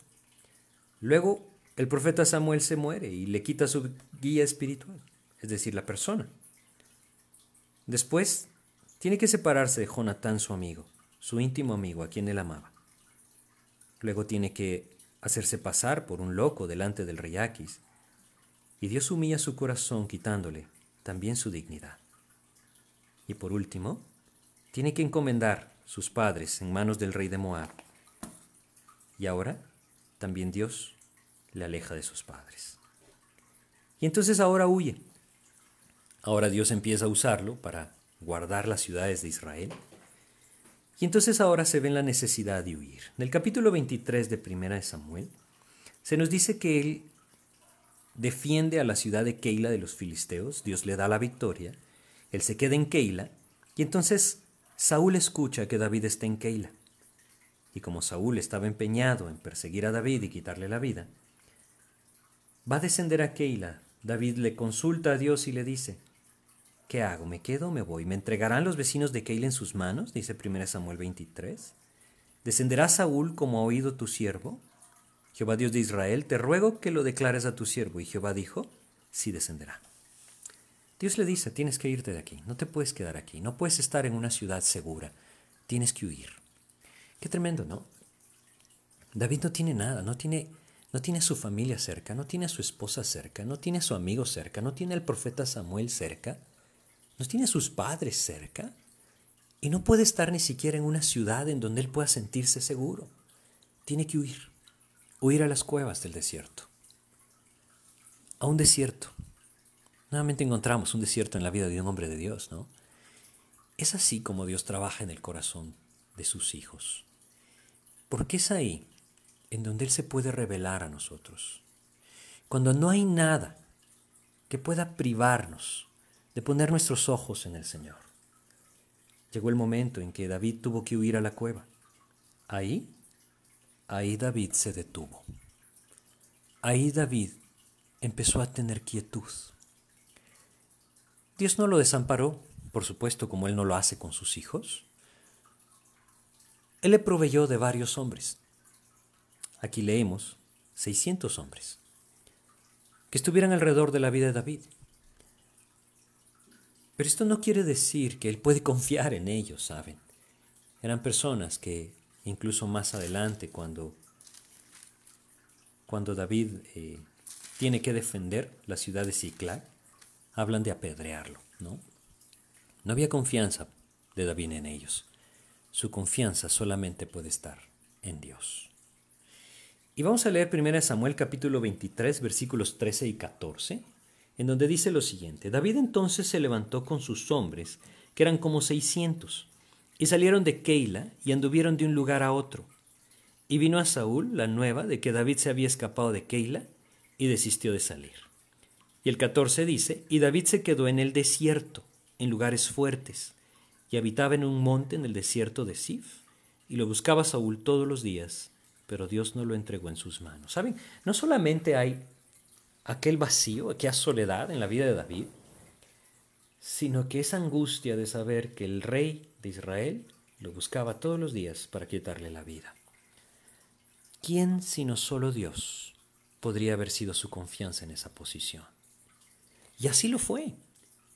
A: Luego el profeta Samuel se muere y le quita su guía espiritual, es decir, la persona. Después tiene que separarse de Jonatán, su amigo, su íntimo amigo, a quien él amaba. Luego tiene que hacerse pasar por un loco delante del rey Aquis, y Dios humilla su corazón quitándole también su dignidad. Y por último, tiene que encomendar sus padres en manos del rey de Moab y ahora también Dios le aleja de sus padres. Y entonces ahora huye. Ahora Dios empieza a usarlo para guardar las ciudades de Israel. Y entonces ahora se ve en la necesidad de huir. En el capítulo 23 de Primera de Samuel se nos dice que él defiende a la ciudad de Keila de los filisteos, Dios le da la victoria, él se queda en Keila y entonces Saúl escucha que David está en Keila. Y como Saúl estaba empeñado en perseguir a David y quitarle la vida, va a descender a Keila. David le consulta a Dios y le dice, ¿qué hago? ¿Me quedo me voy? ¿Me entregarán los vecinos de Keila en sus manos? Dice 1 Samuel 23. ¿Descenderá Saúl como ha oído tu siervo? Jehová Dios de Israel, te ruego que lo declares a tu siervo. Y Jehová dijo, sí descenderá. Dios le dice, tienes que irte de aquí, no te puedes quedar aquí, no puedes estar en una ciudad segura, tienes que huir. Qué tremendo, ¿no? David no tiene nada, no tiene, No tiene a su familia cerca, no tiene a su esposa cerca, no tiene a su amigo cerca, no tiene al profeta Samuel cerca, no tiene a sus padres cerca y no puede estar ni siquiera en una ciudad en donde él pueda sentirse seguro. Tiene que huir, huir a las cuevas del desierto, a un desierto. Nuevamente encontramos un desierto en la vida de un hombre de Dios, ¿no? Es así como Dios trabaja en el corazón de sus hijos. Porque es ahí en donde Él se puede revelar a nosotros. Cuando no hay nada que pueda privarnos de poner nuestros ojos en el Señor. Llegó el momento en que David tuvo que huir a la cueva. Ahí, ahí David se detuvo. Ahí David empezó a tener quietud. Dios no lo desamparó, por supuesto, como Él no lo hace con sus hijos. Él le proveyó de varios hombres. Aquí leemos 600 hombres que estuvieran alrededor de la vida de David. Pero esto no quiere decir que él puede confiar en ellos, ¿saben? Eran personas que incluso más adelante, cuando, cuando David eh, tiene que defender la ciudad de Ciclac, hablan de apedrearlo, ¿no? No había confianza de David en ellos. Su confianza solamente puede estar en Dios. Y vamos a leer 1 Samuel capítulo 23 versículos 13 y 14, en donde dice lo siguiente, David entonces se levantó con sus hombres, que eran como seiscientos, y salieron de Keila y anduvieron de un lugar a otro. Y vino a Saúl la nueva de que David se había escapado de Keila y desistió de salir. Y el 14 dice, y David se quedó en el desierto, en lugares fuertes, y habitaba en un monte en el desierto de Sif, y lo buscaba Saúl todos los días pero Dios no lo entregó en sus manos. ¿Saben? No solamente hay aquel vacío, aquella soledad en la vida de David, sino que esa angustia de saber que el rey de Israel lo buscaba todos los días para quitarle la vida. ¿Quién sino solo Dios podría haber sido su confianza en esa posición? Y así lo fue.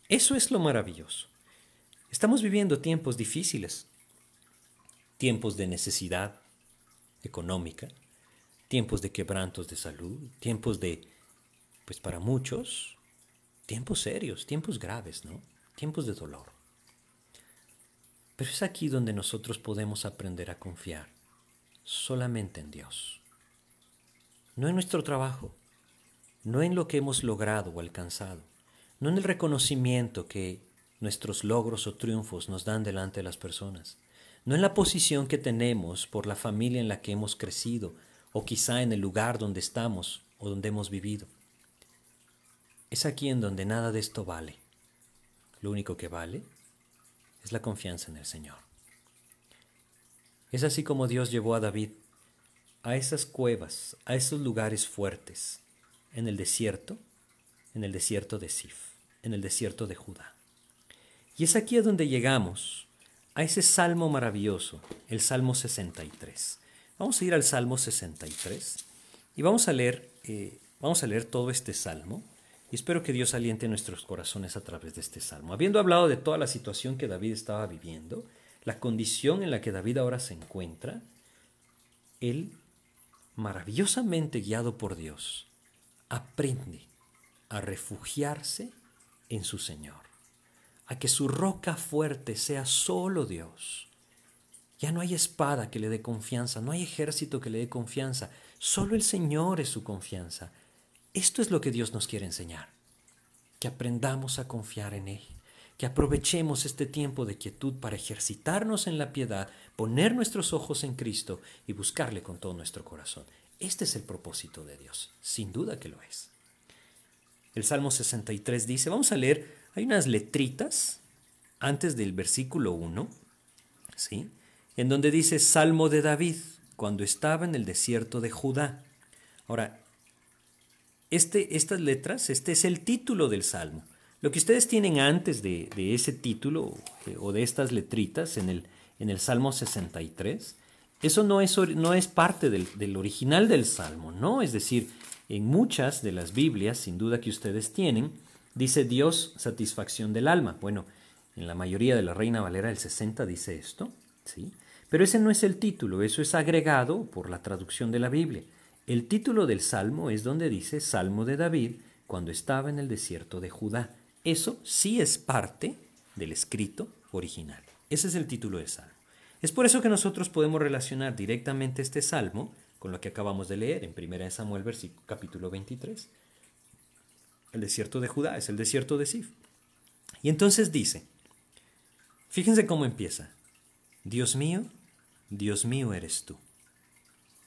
A: Eso es lo maravilloso. Estamos viviendo tiempos difíciles, tiempos de necesidad, económica, tiempos de quebrantos de salud, tiempos de, pues para muchos, tiempos serios, tiempos graves, ¿no? Tiempos de dolor. Pero es aquí donde nosotros podemos aprender a confiar solamente en Dios. No en nuestro trabajo, no en lo que hemos logrado o alcanzado, no en el reconocimiento que nuestros logros o triunfos nos dan delante de las personas, no en la posición que tenemos por la familia en la que hemos crecido, o quizá en el lugar donde estamos o donde hemos vivido. Es aquí en donde nada de esto vale. Lo único que vale es la confianza en el Señor. Es así como Dios llevó a David a esas cuevas, a esos lugares fuertes, en el desierto, en el desierto de Sif, en el desierto de Judá. Y es aquí a donde llegamos a ese salmo maravilloso, el Salmo 63. Vamos a ir al Salmo 63 y vamos a leer, eh, vamos a leer todo este salmo y espero que Dios aliente nuestros corazones a través de este salmo. Habiendo hablado de toda la situación que David estaba viviendo, la condición en la que David ahora se encuentra, él, maravillosamente guiado por Dios, aprende a refugiarse en su Señor a que su roca fuerte sea solo Dios. Ya no hay espada que le dé confianza, no hay ejército que le dé confianza, solo el Señor es su confianza. Esto es lo que Dios nos quiere enseñar, que aprendamos a confiar en Él, que aprovechemos este tiempo de quietud para ejercitarnos en la piedad, poner nuestros ojos en Cristo y buscarle con todo nuestro corazón. Este es el propósito de Dios, sin duda que lo es. El Salmo 63 dice, vamos a leer hay unas letritas antes del versículo 1, ¿sí? En donde dice Salmo de David, cuando estaba en el desierto de Judá. Ahora, este, estas letras, este es el título del Salmo. Lo que ustedes tienen antes de, ese título eh, o de estas letritas en el, en el Salmo 63, eso no es, no es parte del, del, original del Salmo, ¿no? Es decir, en muchas de las Biblias, sin duda que ustedes tienen, Dice Dios, satisfacción del alma. Bueno, en la mayoría de la Reina Valera del 60 dice esto, ¿sí? Pero ese no es el título, eso es agregado por la traducción de la Biblia. El título del salmo es donde dice Salmo de David cuando estaba en el desierto de Judá. Eso sí es parte del escrito original. Ese es el título del salmo. Es por eso que nosotros podemos relacionar directamente este salmo con lo que acabamos de leer en 1 Samuel capítulo 23. El desierto de Judá es el desierto de Sif. Y entonces dice, fíjense cómo empieza. Dios mío, Dios mío eres tú.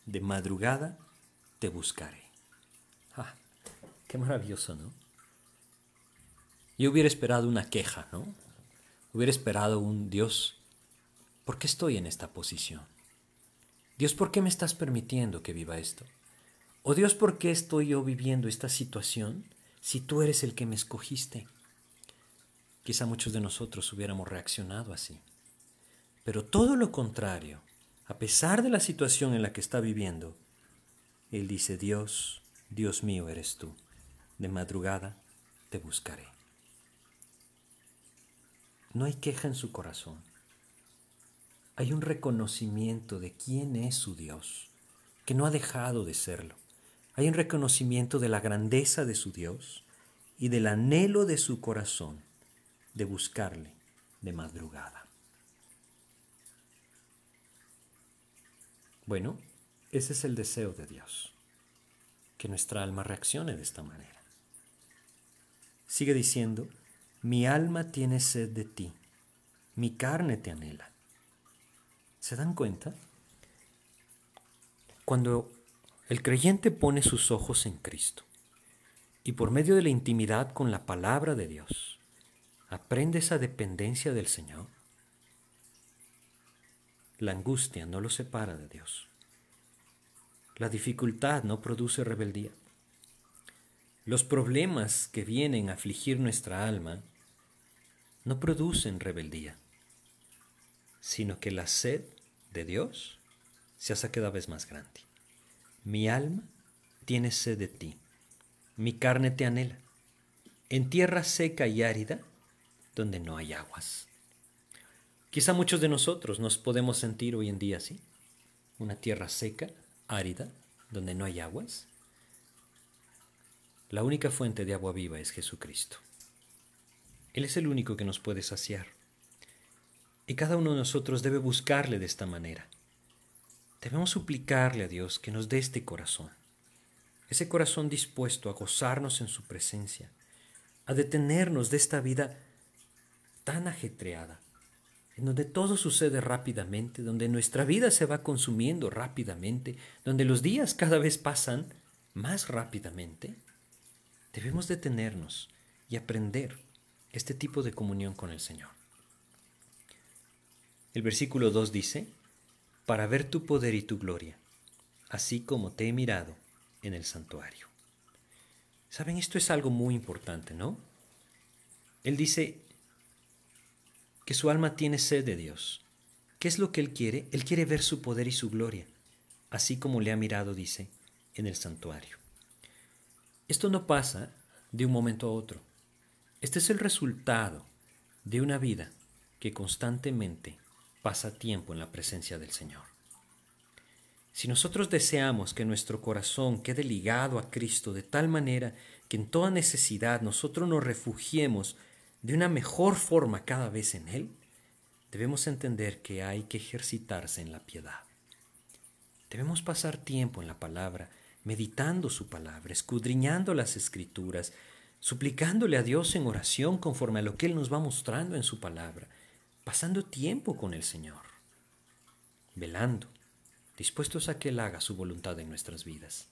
A: De madrugada te buscaré. Ah, qué maravilloso, ¿no? Yo hubiera esperado una queja, ¿no? Hubiera esperado un Dios, ¿por qué estoy en esta posición? Dios, ¿por qué me estás permitiendo que viva esto? O Dios, ¿por qué estoy yo viviendo esta situación si tú eres el que me escogiste? Quizá muchos de nosotros hubiéramos reaccionado así. Pero todo lo contrario, a pesar de la situación en la que está viviendo, Él dice, Dios, Dios mío eres tú, de madrugada te buscaré. No hay queja en su corazón hay un reconocimiento de quién es su Dios, que no ha dejado de serlo. Hay un reconocimiento de la grandeza de su Dios y del anhelo de su corazón de buscarle de madrugada. Bueno, ese es el deseo de Dios, que nuestra alma reaccione de esta manera. Sigue diciendo, mi alma tiene sed de ti, mi carne te anhela ¿Se dan cuenta? Cuando el creyente pone sus ojos en Cristo y por medio de la intimidad con la palabra de Dios aprende esa dependencia del Señor, la angustia no lo separa de Dios. La dificultad no produce rebeldía. Los problemas que vienen a afligir nuestra alma no producen rebeldía sino que la sed de Dios se hace cada vez más grande. Mi alma tiene sed de ti, mi carne te anhela, en tierra seca y árida, donde no hay aguas. Quizá muchos de nosotros nos podemos sentir hoy en día así, una tierra seca, árida, donde no hay aguas. La única fuente de agua viva es Jesucristo. Él es el único que nos puede saciar. Y cada uno de nosotros debe buscarle de esta manera. Debemos suplicarle a Dios que nos dé este corazón, ese corazón dispuesto a gozarnos en su presencia, a detenernos de esta vida tan ajetreada, en donde todo sucede rápidamente, donde nuestra vida se va consumiendo rápidamente, donde los días cada vez pasan más rápidamente. Debemos detenernos y aprender este tipo de comunión con el Señor. El versículo 2 dice, para ver tu poder y tu gloria, así como te he mirado en el santuario. Saben, esto es algo muy importante, ¿no? Él dice que su alma tiene sed de Dios. ¿Qué es lo que él quiere? Él quiere ver su poder y su gloria, así como le ha mirado, dice, en el santuario. Esto no pasa de un momento a otro. Este es el resultado de una vida que constantemente pasa tiempo en la presencia del Señor. Si nosotros deseamos que nuestro corazón quede ligado a Cristo de tal manera que en toda necesidad nosotros nos refugiemos de una mejor forma cada vez en Él, debemos entender que hay que ejercitarse en la piedad. Debemos pasar tiempo en la palabra, meditando su palabra, escudriñando las escrituras, suplicándole a Dios en oración conforme a lo que Él nos va mostrando en su palabra pasando tiempo con el Señor, velando, dispuestos a que Él haga su voluntad en nuestras vidas.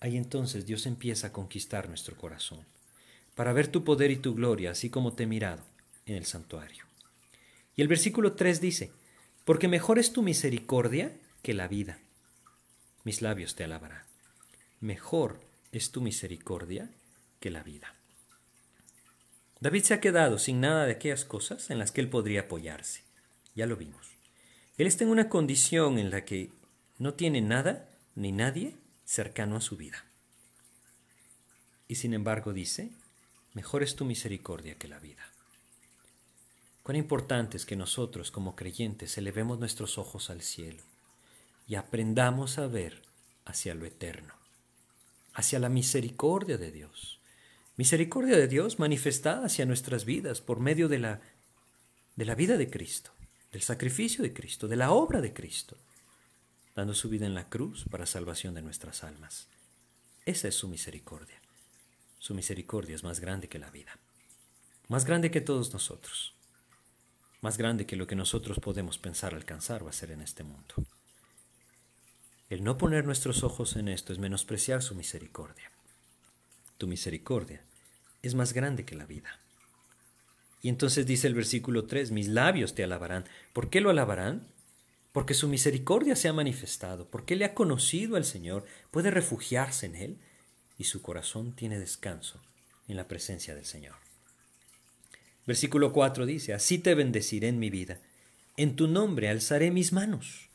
A: Ahí entonces Dios empieza a conquistar nuestro corazón, para ver tu poder y tu gloria, así como te he mirado en el santuario. Y el versículo 3 dice, porque mejor es tu misericordia que la vida. Mis labios te alabarán. Mejor es tu misericordia que la vida. David se ha quedado sin nada de aquellas cosas en las que él podría apoyarse. Ya lo vimos. Él está en una condición en la que no tiene nada ni nadie cercano a su vida. Y sin embargo dice, mejor es tu misericordia que la vida. Cuán importante es que nosotros como creyentes elevemos nuestros ojos al cielo y aprendamos a ver hacia lo eterno, hacia la misericordia de Dios. Misericordia de Dios manifestada hacia nuestras vidas por medio de la, de la vida de Cristo, del sacrificio de Cristo, de la obra de Cristo, dando su vida en la cruz para salvación de nuestras almas. Esa es su misericordia. Su misericordia es más grande que la vida, más grande que todos nosotros, más grande que lo que nosotros podemos pensar alcanzar o hacer en este mundo. El no poner nuestros ojos en esto es menospreciar su misericordia. Tu misericordia es más grande que la vida. Y entonces dice el versículo 3, mis labios te alabarán. ¿Por qué lo alabarán? Porque su misericordia se ha manifestado, porque le ha conocido al Señor, puede refugiarse en Él y su corazón tiene descanso en la presencia del Señor. Versículo 4 dice, Así te bendeciré en mi vida, en tu nombre alzaré mis manos.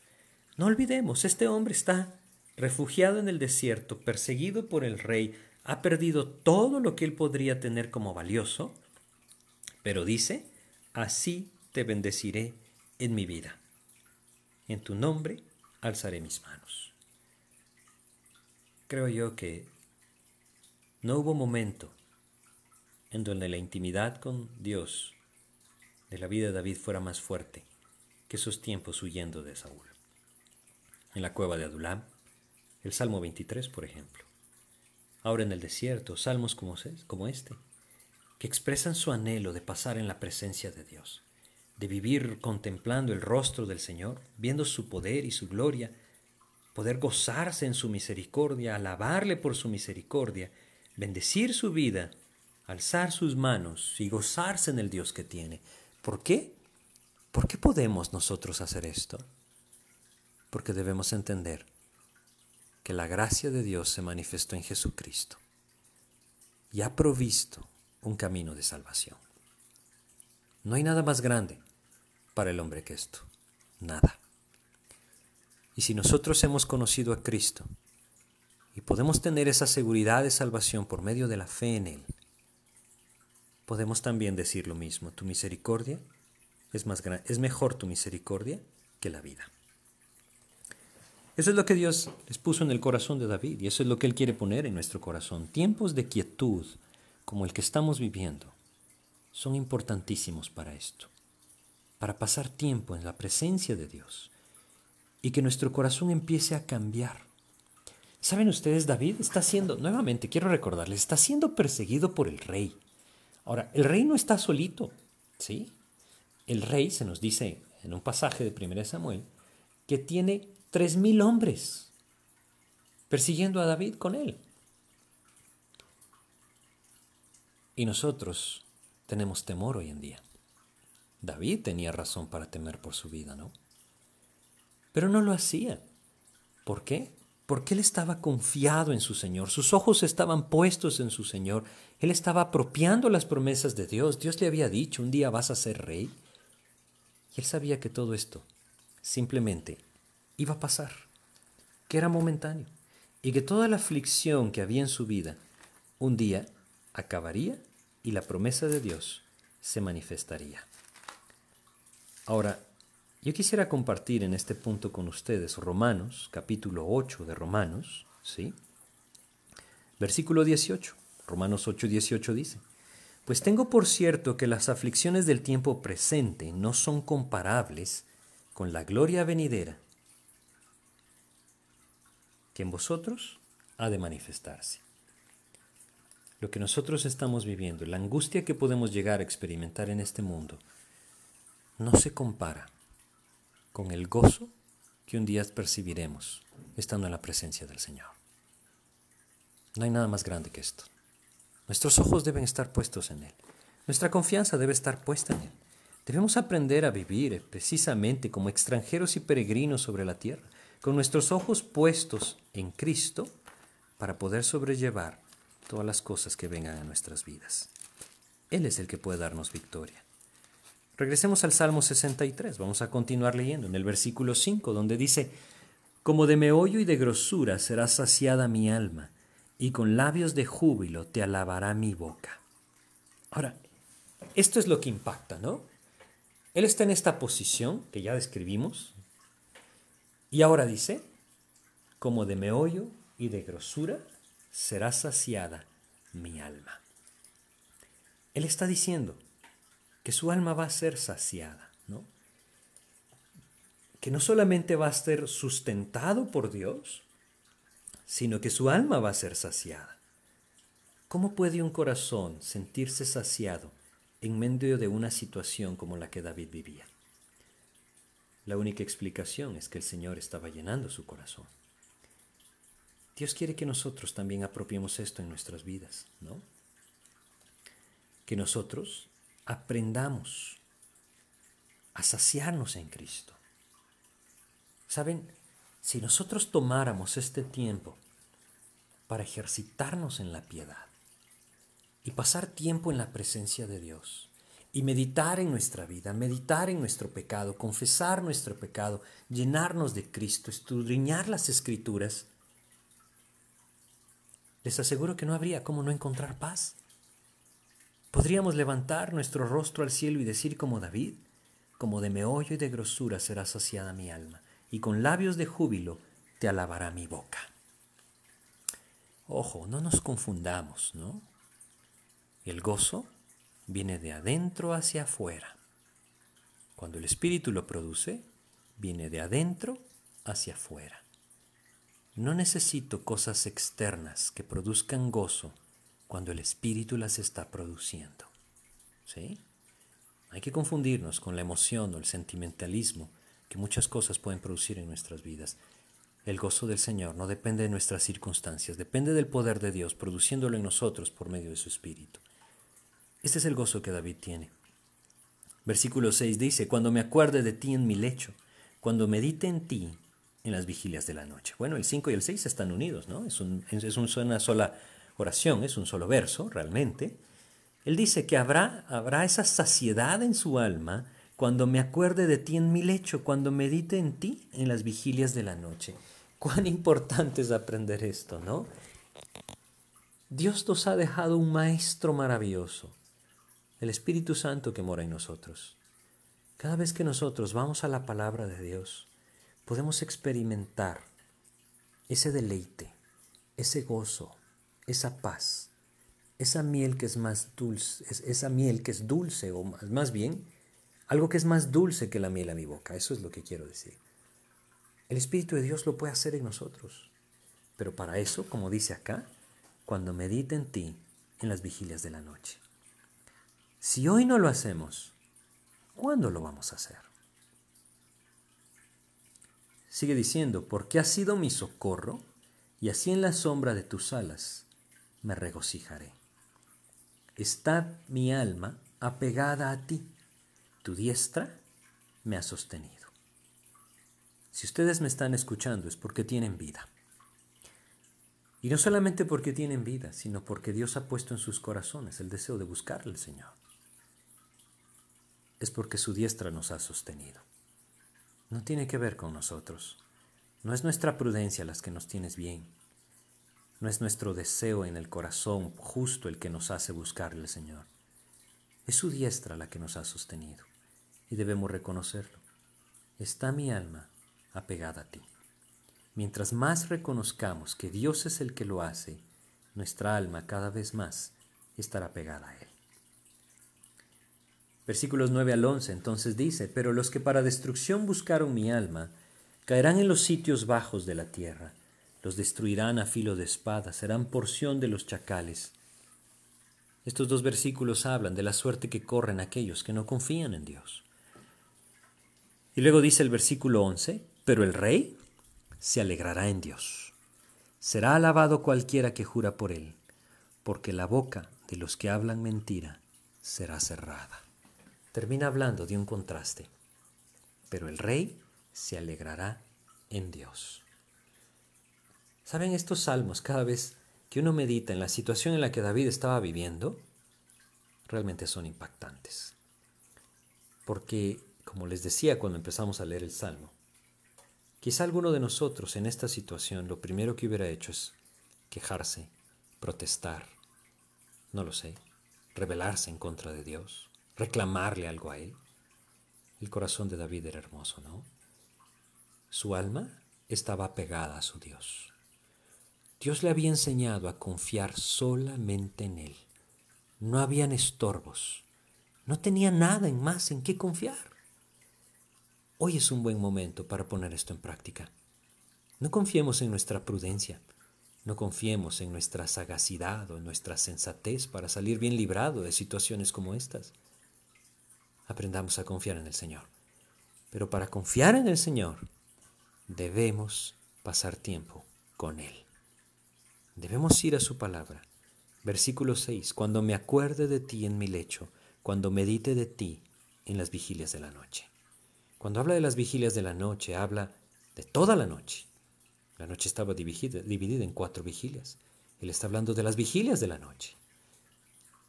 A: No olvidemos, este hombre está refugiado en el desierto, perseguido por el rey, ha perdido todo lo que él podría tener como valioso, pero dice, Así te bendeciré en mi vida. En tu nombre alzaré mis manos. Creo yo que no hubo momento en donde la intimidad con Dios de la vida de David fuera más fuerte que esos tiempos huyendo de Saúl. En la cueva de Adulam, el Salmo 23, por ejemplo. Ahora en el desierto, salmos como, este, que expresan su anhelo de pasar en la presencia de Dios, de vivir contemplando el rostro del Señor, viendo su poder y su gloria, poder gozarse en su misericordia, alabarle por su misericordia bendecir su vida, alzar sus manos y gozarse en el Dios que tiene. ¿Por qué? ¿Por qué podemos nosotros hacer esto? Porque debemos entender que la gracia de Dios se manifestó en Jesucristo y ha provisto un camino de salvación. No hay nada más grande para el hombre que esto, nada. Y si nosotros hemos conocido a Cristo, y podemos tener esa seguridad de salvación por medio de la fe en Él, podemos también decir lo mismo, tu misericordia es, más es mejor tu misericordia que la vida. Eso es lo que Dios les puso en el corazón de David y eso es lo que Él quiere poner en nuestro corazón. Tiempos de quietud como el que estamos viviendo son importantísimos para esto, para pasar tiempo en la presencia de Dios y que nuestro corazón empiece a cambiar ¿Saben ustedes, David está siendo, nuevamente quiero recordarles, está siendo perseguido por el rey. Ahora, el rey no está solito, ¿sí? El rey, se nos dice en un pasaje de 1 Samuel, que tiene tres mil hombres persiguiendo a David con él. Y nosotros tenemos temor hoy en día. David tenía razón para temer por su vida, ¿no? Pero no lo hacía. ¿Por qué? porque él estaba confiado en su Señor, sus ojos estaban puestos en su Señor, él estaba apropiando las promesas de Dios, Dios le había dicho, un día vas a ser rey, y él sabía que todo esto simplemente iba a pasar, que era momentáneo, y que toda la aflicción que había en su vida un día acabaría y la promesa de Dios se manifestaría. Ahora, yo quisiera compartir en este punto con ustedes Romanos, capítulo 8 de Romanos, ¿sí? Versículo 18. Romanos 8, 18 dice, Pues tengo por cierto que las aflicciones del tiempo presente no son comparables con la gloria venidera que en vosotros ha de manifestarse. Lo que nosotros estamos viviendo, la angustia que podemos llegar a experimentar en este mundo, no se compara con el gozo que un día percibiremos estando en la presencia del Señor. No hay nada más grande que esto. Nuestros ojos deben estar puestos en Él. Nuestra confianza debe estar puesta en Él. Debemos aprender a vivir precisamente como extranjeros y peregrinos sobre la tierra, con nuestros ojos puestos en Cristo para poder sobrellevar todas las cosas que vengan a nuestras vidas. Él es el que puede darnos victoria. Regresemos al Salmo 63, vamos a continuar leyendo en el versículo 5, donde dice, Como de meollo y de grosura será saciada mi alma, y con labios de júbilo te alabará mi boca. Ahora, esto es lo que impacta, ¿no? Él está en esta posición que ya describimos, y ahora dice, como de meollo y de grosura será saciada mi alma. Él está diciendo que su alma va a ser saciada, ¿no? Que no solamente va a ser sustentado por Dios, sino que su alma va a ser saciada. ¿Cómo puede un corazón sentirse saciado en medio de una situación como la que David vivía? La única explicación es que el Señor estaba llenando su corazón. Dios quiere que nosotros también apropiemos esto en nuestras vidas, ¿no? Que nosotros aprendamos a saciarnos en Cristo. Saben, si nosotros tomáramos este tiempo para ejercitarnos en la piedad y pasar tiempo en la presencia de Dios, y meditar en nuestra vida, meditar en nuestro pecado, confesar nuestro pecado, llenarnos de Cristo, escudriñar las escrituras, les aseguro que no habría cómo no encontrar paz. Podríamos levantar nuestro rostro al cielo y decir como David, como de meollo y de grosura será saciada mi alma, y con labios de júbilo te alabará mi boca. Ojo, no nos confundamos, ¿no? El gozo viene de adentro hacia afuera. Cuando el Espíritu lo produce, viene de adentro hacia afuera. No necesito cosas externas que produzcan gozo cuando el Espíritu las está produciendo. ¿Sí? Hay que confundirnos con la emoción o el sentimentalismo que muchas cosas pueden producir en nuestras vidas. El gozo del Señor no depende de nuestras circunstancias, depende del poder de Dios produciéndolo en nosotros por medio de su Espíritu. Este es el gozo que David tiene. Versículo 6 dice, cuando me acuerde de ti en mi lecho, cuando medite en ti en las vigilias de la noche. Bueno, el 5 y el 6 están unidos, ¿no? Es, es una sola oración, es un solo verso, realmente. Él dice que habrá, habrá esa saciedad en su alma cuando me acuerde de ti en mi lecho, cuando medite en ti en las vigilias de la noche. Cuán importante es aprender esto, ¿no? Dios nos ha dejado un maestro maravilloso el Espíritu Santo que mora en nosotros. Cada vez que nosotros vamos a la palabra de Dios, podemos experimentar ese deleite, ese gozo, esa paz, esa miel que es más dulce, esa miel que es dulce, o más bien, algo que es más dulce que la miel a mi boca. Eso es lo que quiero decir. El Espíritu de Dios lo puede hacer en nosotros. Pero para eso, como dice acá, cuando medite en ti en las vigilias de la noche. Si hoy no lo hacemos, ¿cuándo lo vamos a hacer? Sigue diciendo, porque has sido mi socorro, y así en la sombra de tus alas me regocijaré. Está mi alma apegada a ti, tu diestra me ha sostenido. Si ustedes me están escuchando es porque tienen vida. Y no solamente porque tienen vida, sino porque Dios ha puesto en sus corazones el deseo de buscarle al Señor es porque su diestra nos ha sostenido. No tiene que ver con nosotros. No es nuestra prudencia las que nos tienes bien. No es nuestro deseo en el corazón justo el que nos hace buscarle al Señor. Es su diestra la que nos ha sostenido. Y debemos reconocerlo. Está mi alma apegada a ti. Mientras más reconozcamos que Dios es el que lo hace, nuestra alma cada vez más estará pegada a Él. Versículos 9 al 11 entonces dice, pero los que para destrucción buscaron mi alma, caerán en los sitios bajos de la tierra, los destruirán a filo de espada, serán porción de los chacales. Estos dos versículos hablan de la suerte que corren aquellos que no confían en Dios. Y luego dice el versículo 11, pero el rey se alegrará en Dios. Será alabado cualquiera que jura por él, porque la boca de los que hablan mentira será cerrada termina hablando de un contraste. Pero el rey se alegrará en Dios. ¿Saben estos salmos cada vez que uno medita en la situación en la que David estaba viviendo? Realmente son impactantes. Porque, como les decía cuando empezamos a leer el salmo, quizá alguno de nosotros en esta situación lo primero que hubiera hecho es quejarse, protestar, no lo sé, rebelarse en contra de Dios reclamarle algo a él. El corazón de David era hermoso, ¿no? Su alma estaba pegada a su Dios. Dios le había enseñado a confiar solamente en Él. No habían estorbos. No tenía nada en más en qué confiar. Hoy es un buen momento para poner esto en práctica. No confiemos en nuestra prudencia, no confiemos en nuestra sagacidad o en nuestra sensatez para salir bien librado de situaciones como estas. Aprendamos a confiar en el Señor. Pero para confiar en el Señor, debemos pasar tiempo con Él. Debemos ir a su palabra. Versículo 6. Cuando me acuerde de ti en mi lecho, cuando medite de ti en las vigilias de la noche. Cuando habla de las vigilias de la noche, habla de toda la noche. La noche estaba dividida, dividida en cuatro vigilias. Él está hablando de las vigilias de la noche.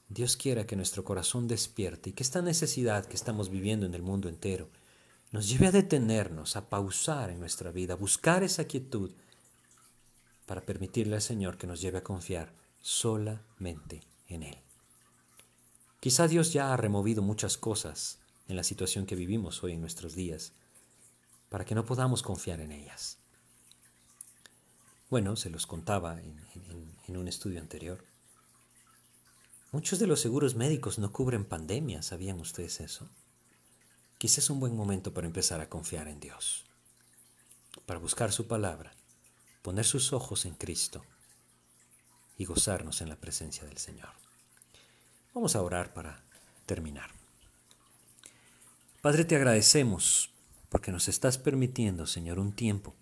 A: Dios quiera que nuestro corazón despierte y que esta necesidad que estamos viviendo en el mundo entero nos lleve a detenernos, a pausar en nuestra vida, a buscar esa quietud para permitirle al Señor que nos lleve a confiar solamente en Él. Quizá Dios ya ha removido muchas cosas en la situación que vivimos hoy en nuestros días para que no podamos confiar en ellas. Bueno, se los contaba en, en un estudio anterior. Muchos de los seguros médicos no cubren pandemias, ¿sabían ustedes eso? Quizás es un buen momento para empezar a confiar en Dios, para buscar su palabra, poner sus ojos en Cristo y gozarnos en la presencia del Señor. Vamos a orar para terminar. Padre, te agradecemos porque nos estás permitiendo, Señor, un tiempo,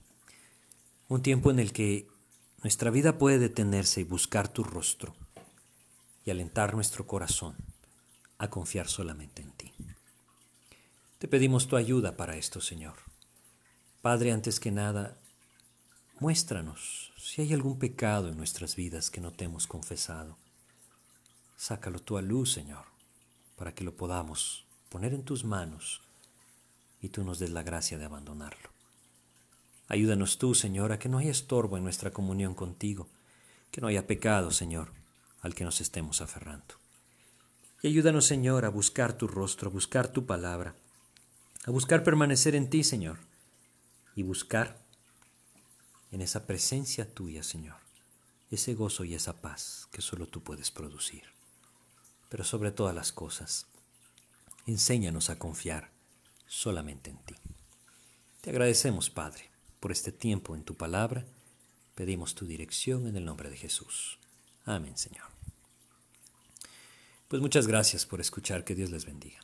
A: un tiempo en el que nuestra vida puede detenerse y buscar tu rostro y alentar nuestro corazón a confiar solamente en ti. Te pedimos tu ayuda para esto, Señor. Padre, antes que nada, muéstranos si hay algún pecado en nuestras vidas que no te hemos confesado. Sácalo tú a luz, Señor, para que lo podamos poner en tus manos y tú nos des la gracia de abandonarlo. Ayúdanos tú, Señor, a que no haya estorbo en nuestra comunión contigo, que no haya pecado, Señor, al que nos estemos aferrando. Y ayúdanos, Señor, a buscar tu rostro, a buscar tu palabra, a buscar permanecer en ti, Señor, y buscar en esa presencia tuya, Señor, ese gozo y esa paz que solo tú puedes producir. Pero sobre todas las cosas, enséñanos a confiar solamente en ti. Te agradecemos, Padre, por este tiempo en tu palabra. Pedimos tu dirección en el nombre de Jesús. Amén, Señor. Pues muchas gracias por escuchar. Que Dios les bendiga.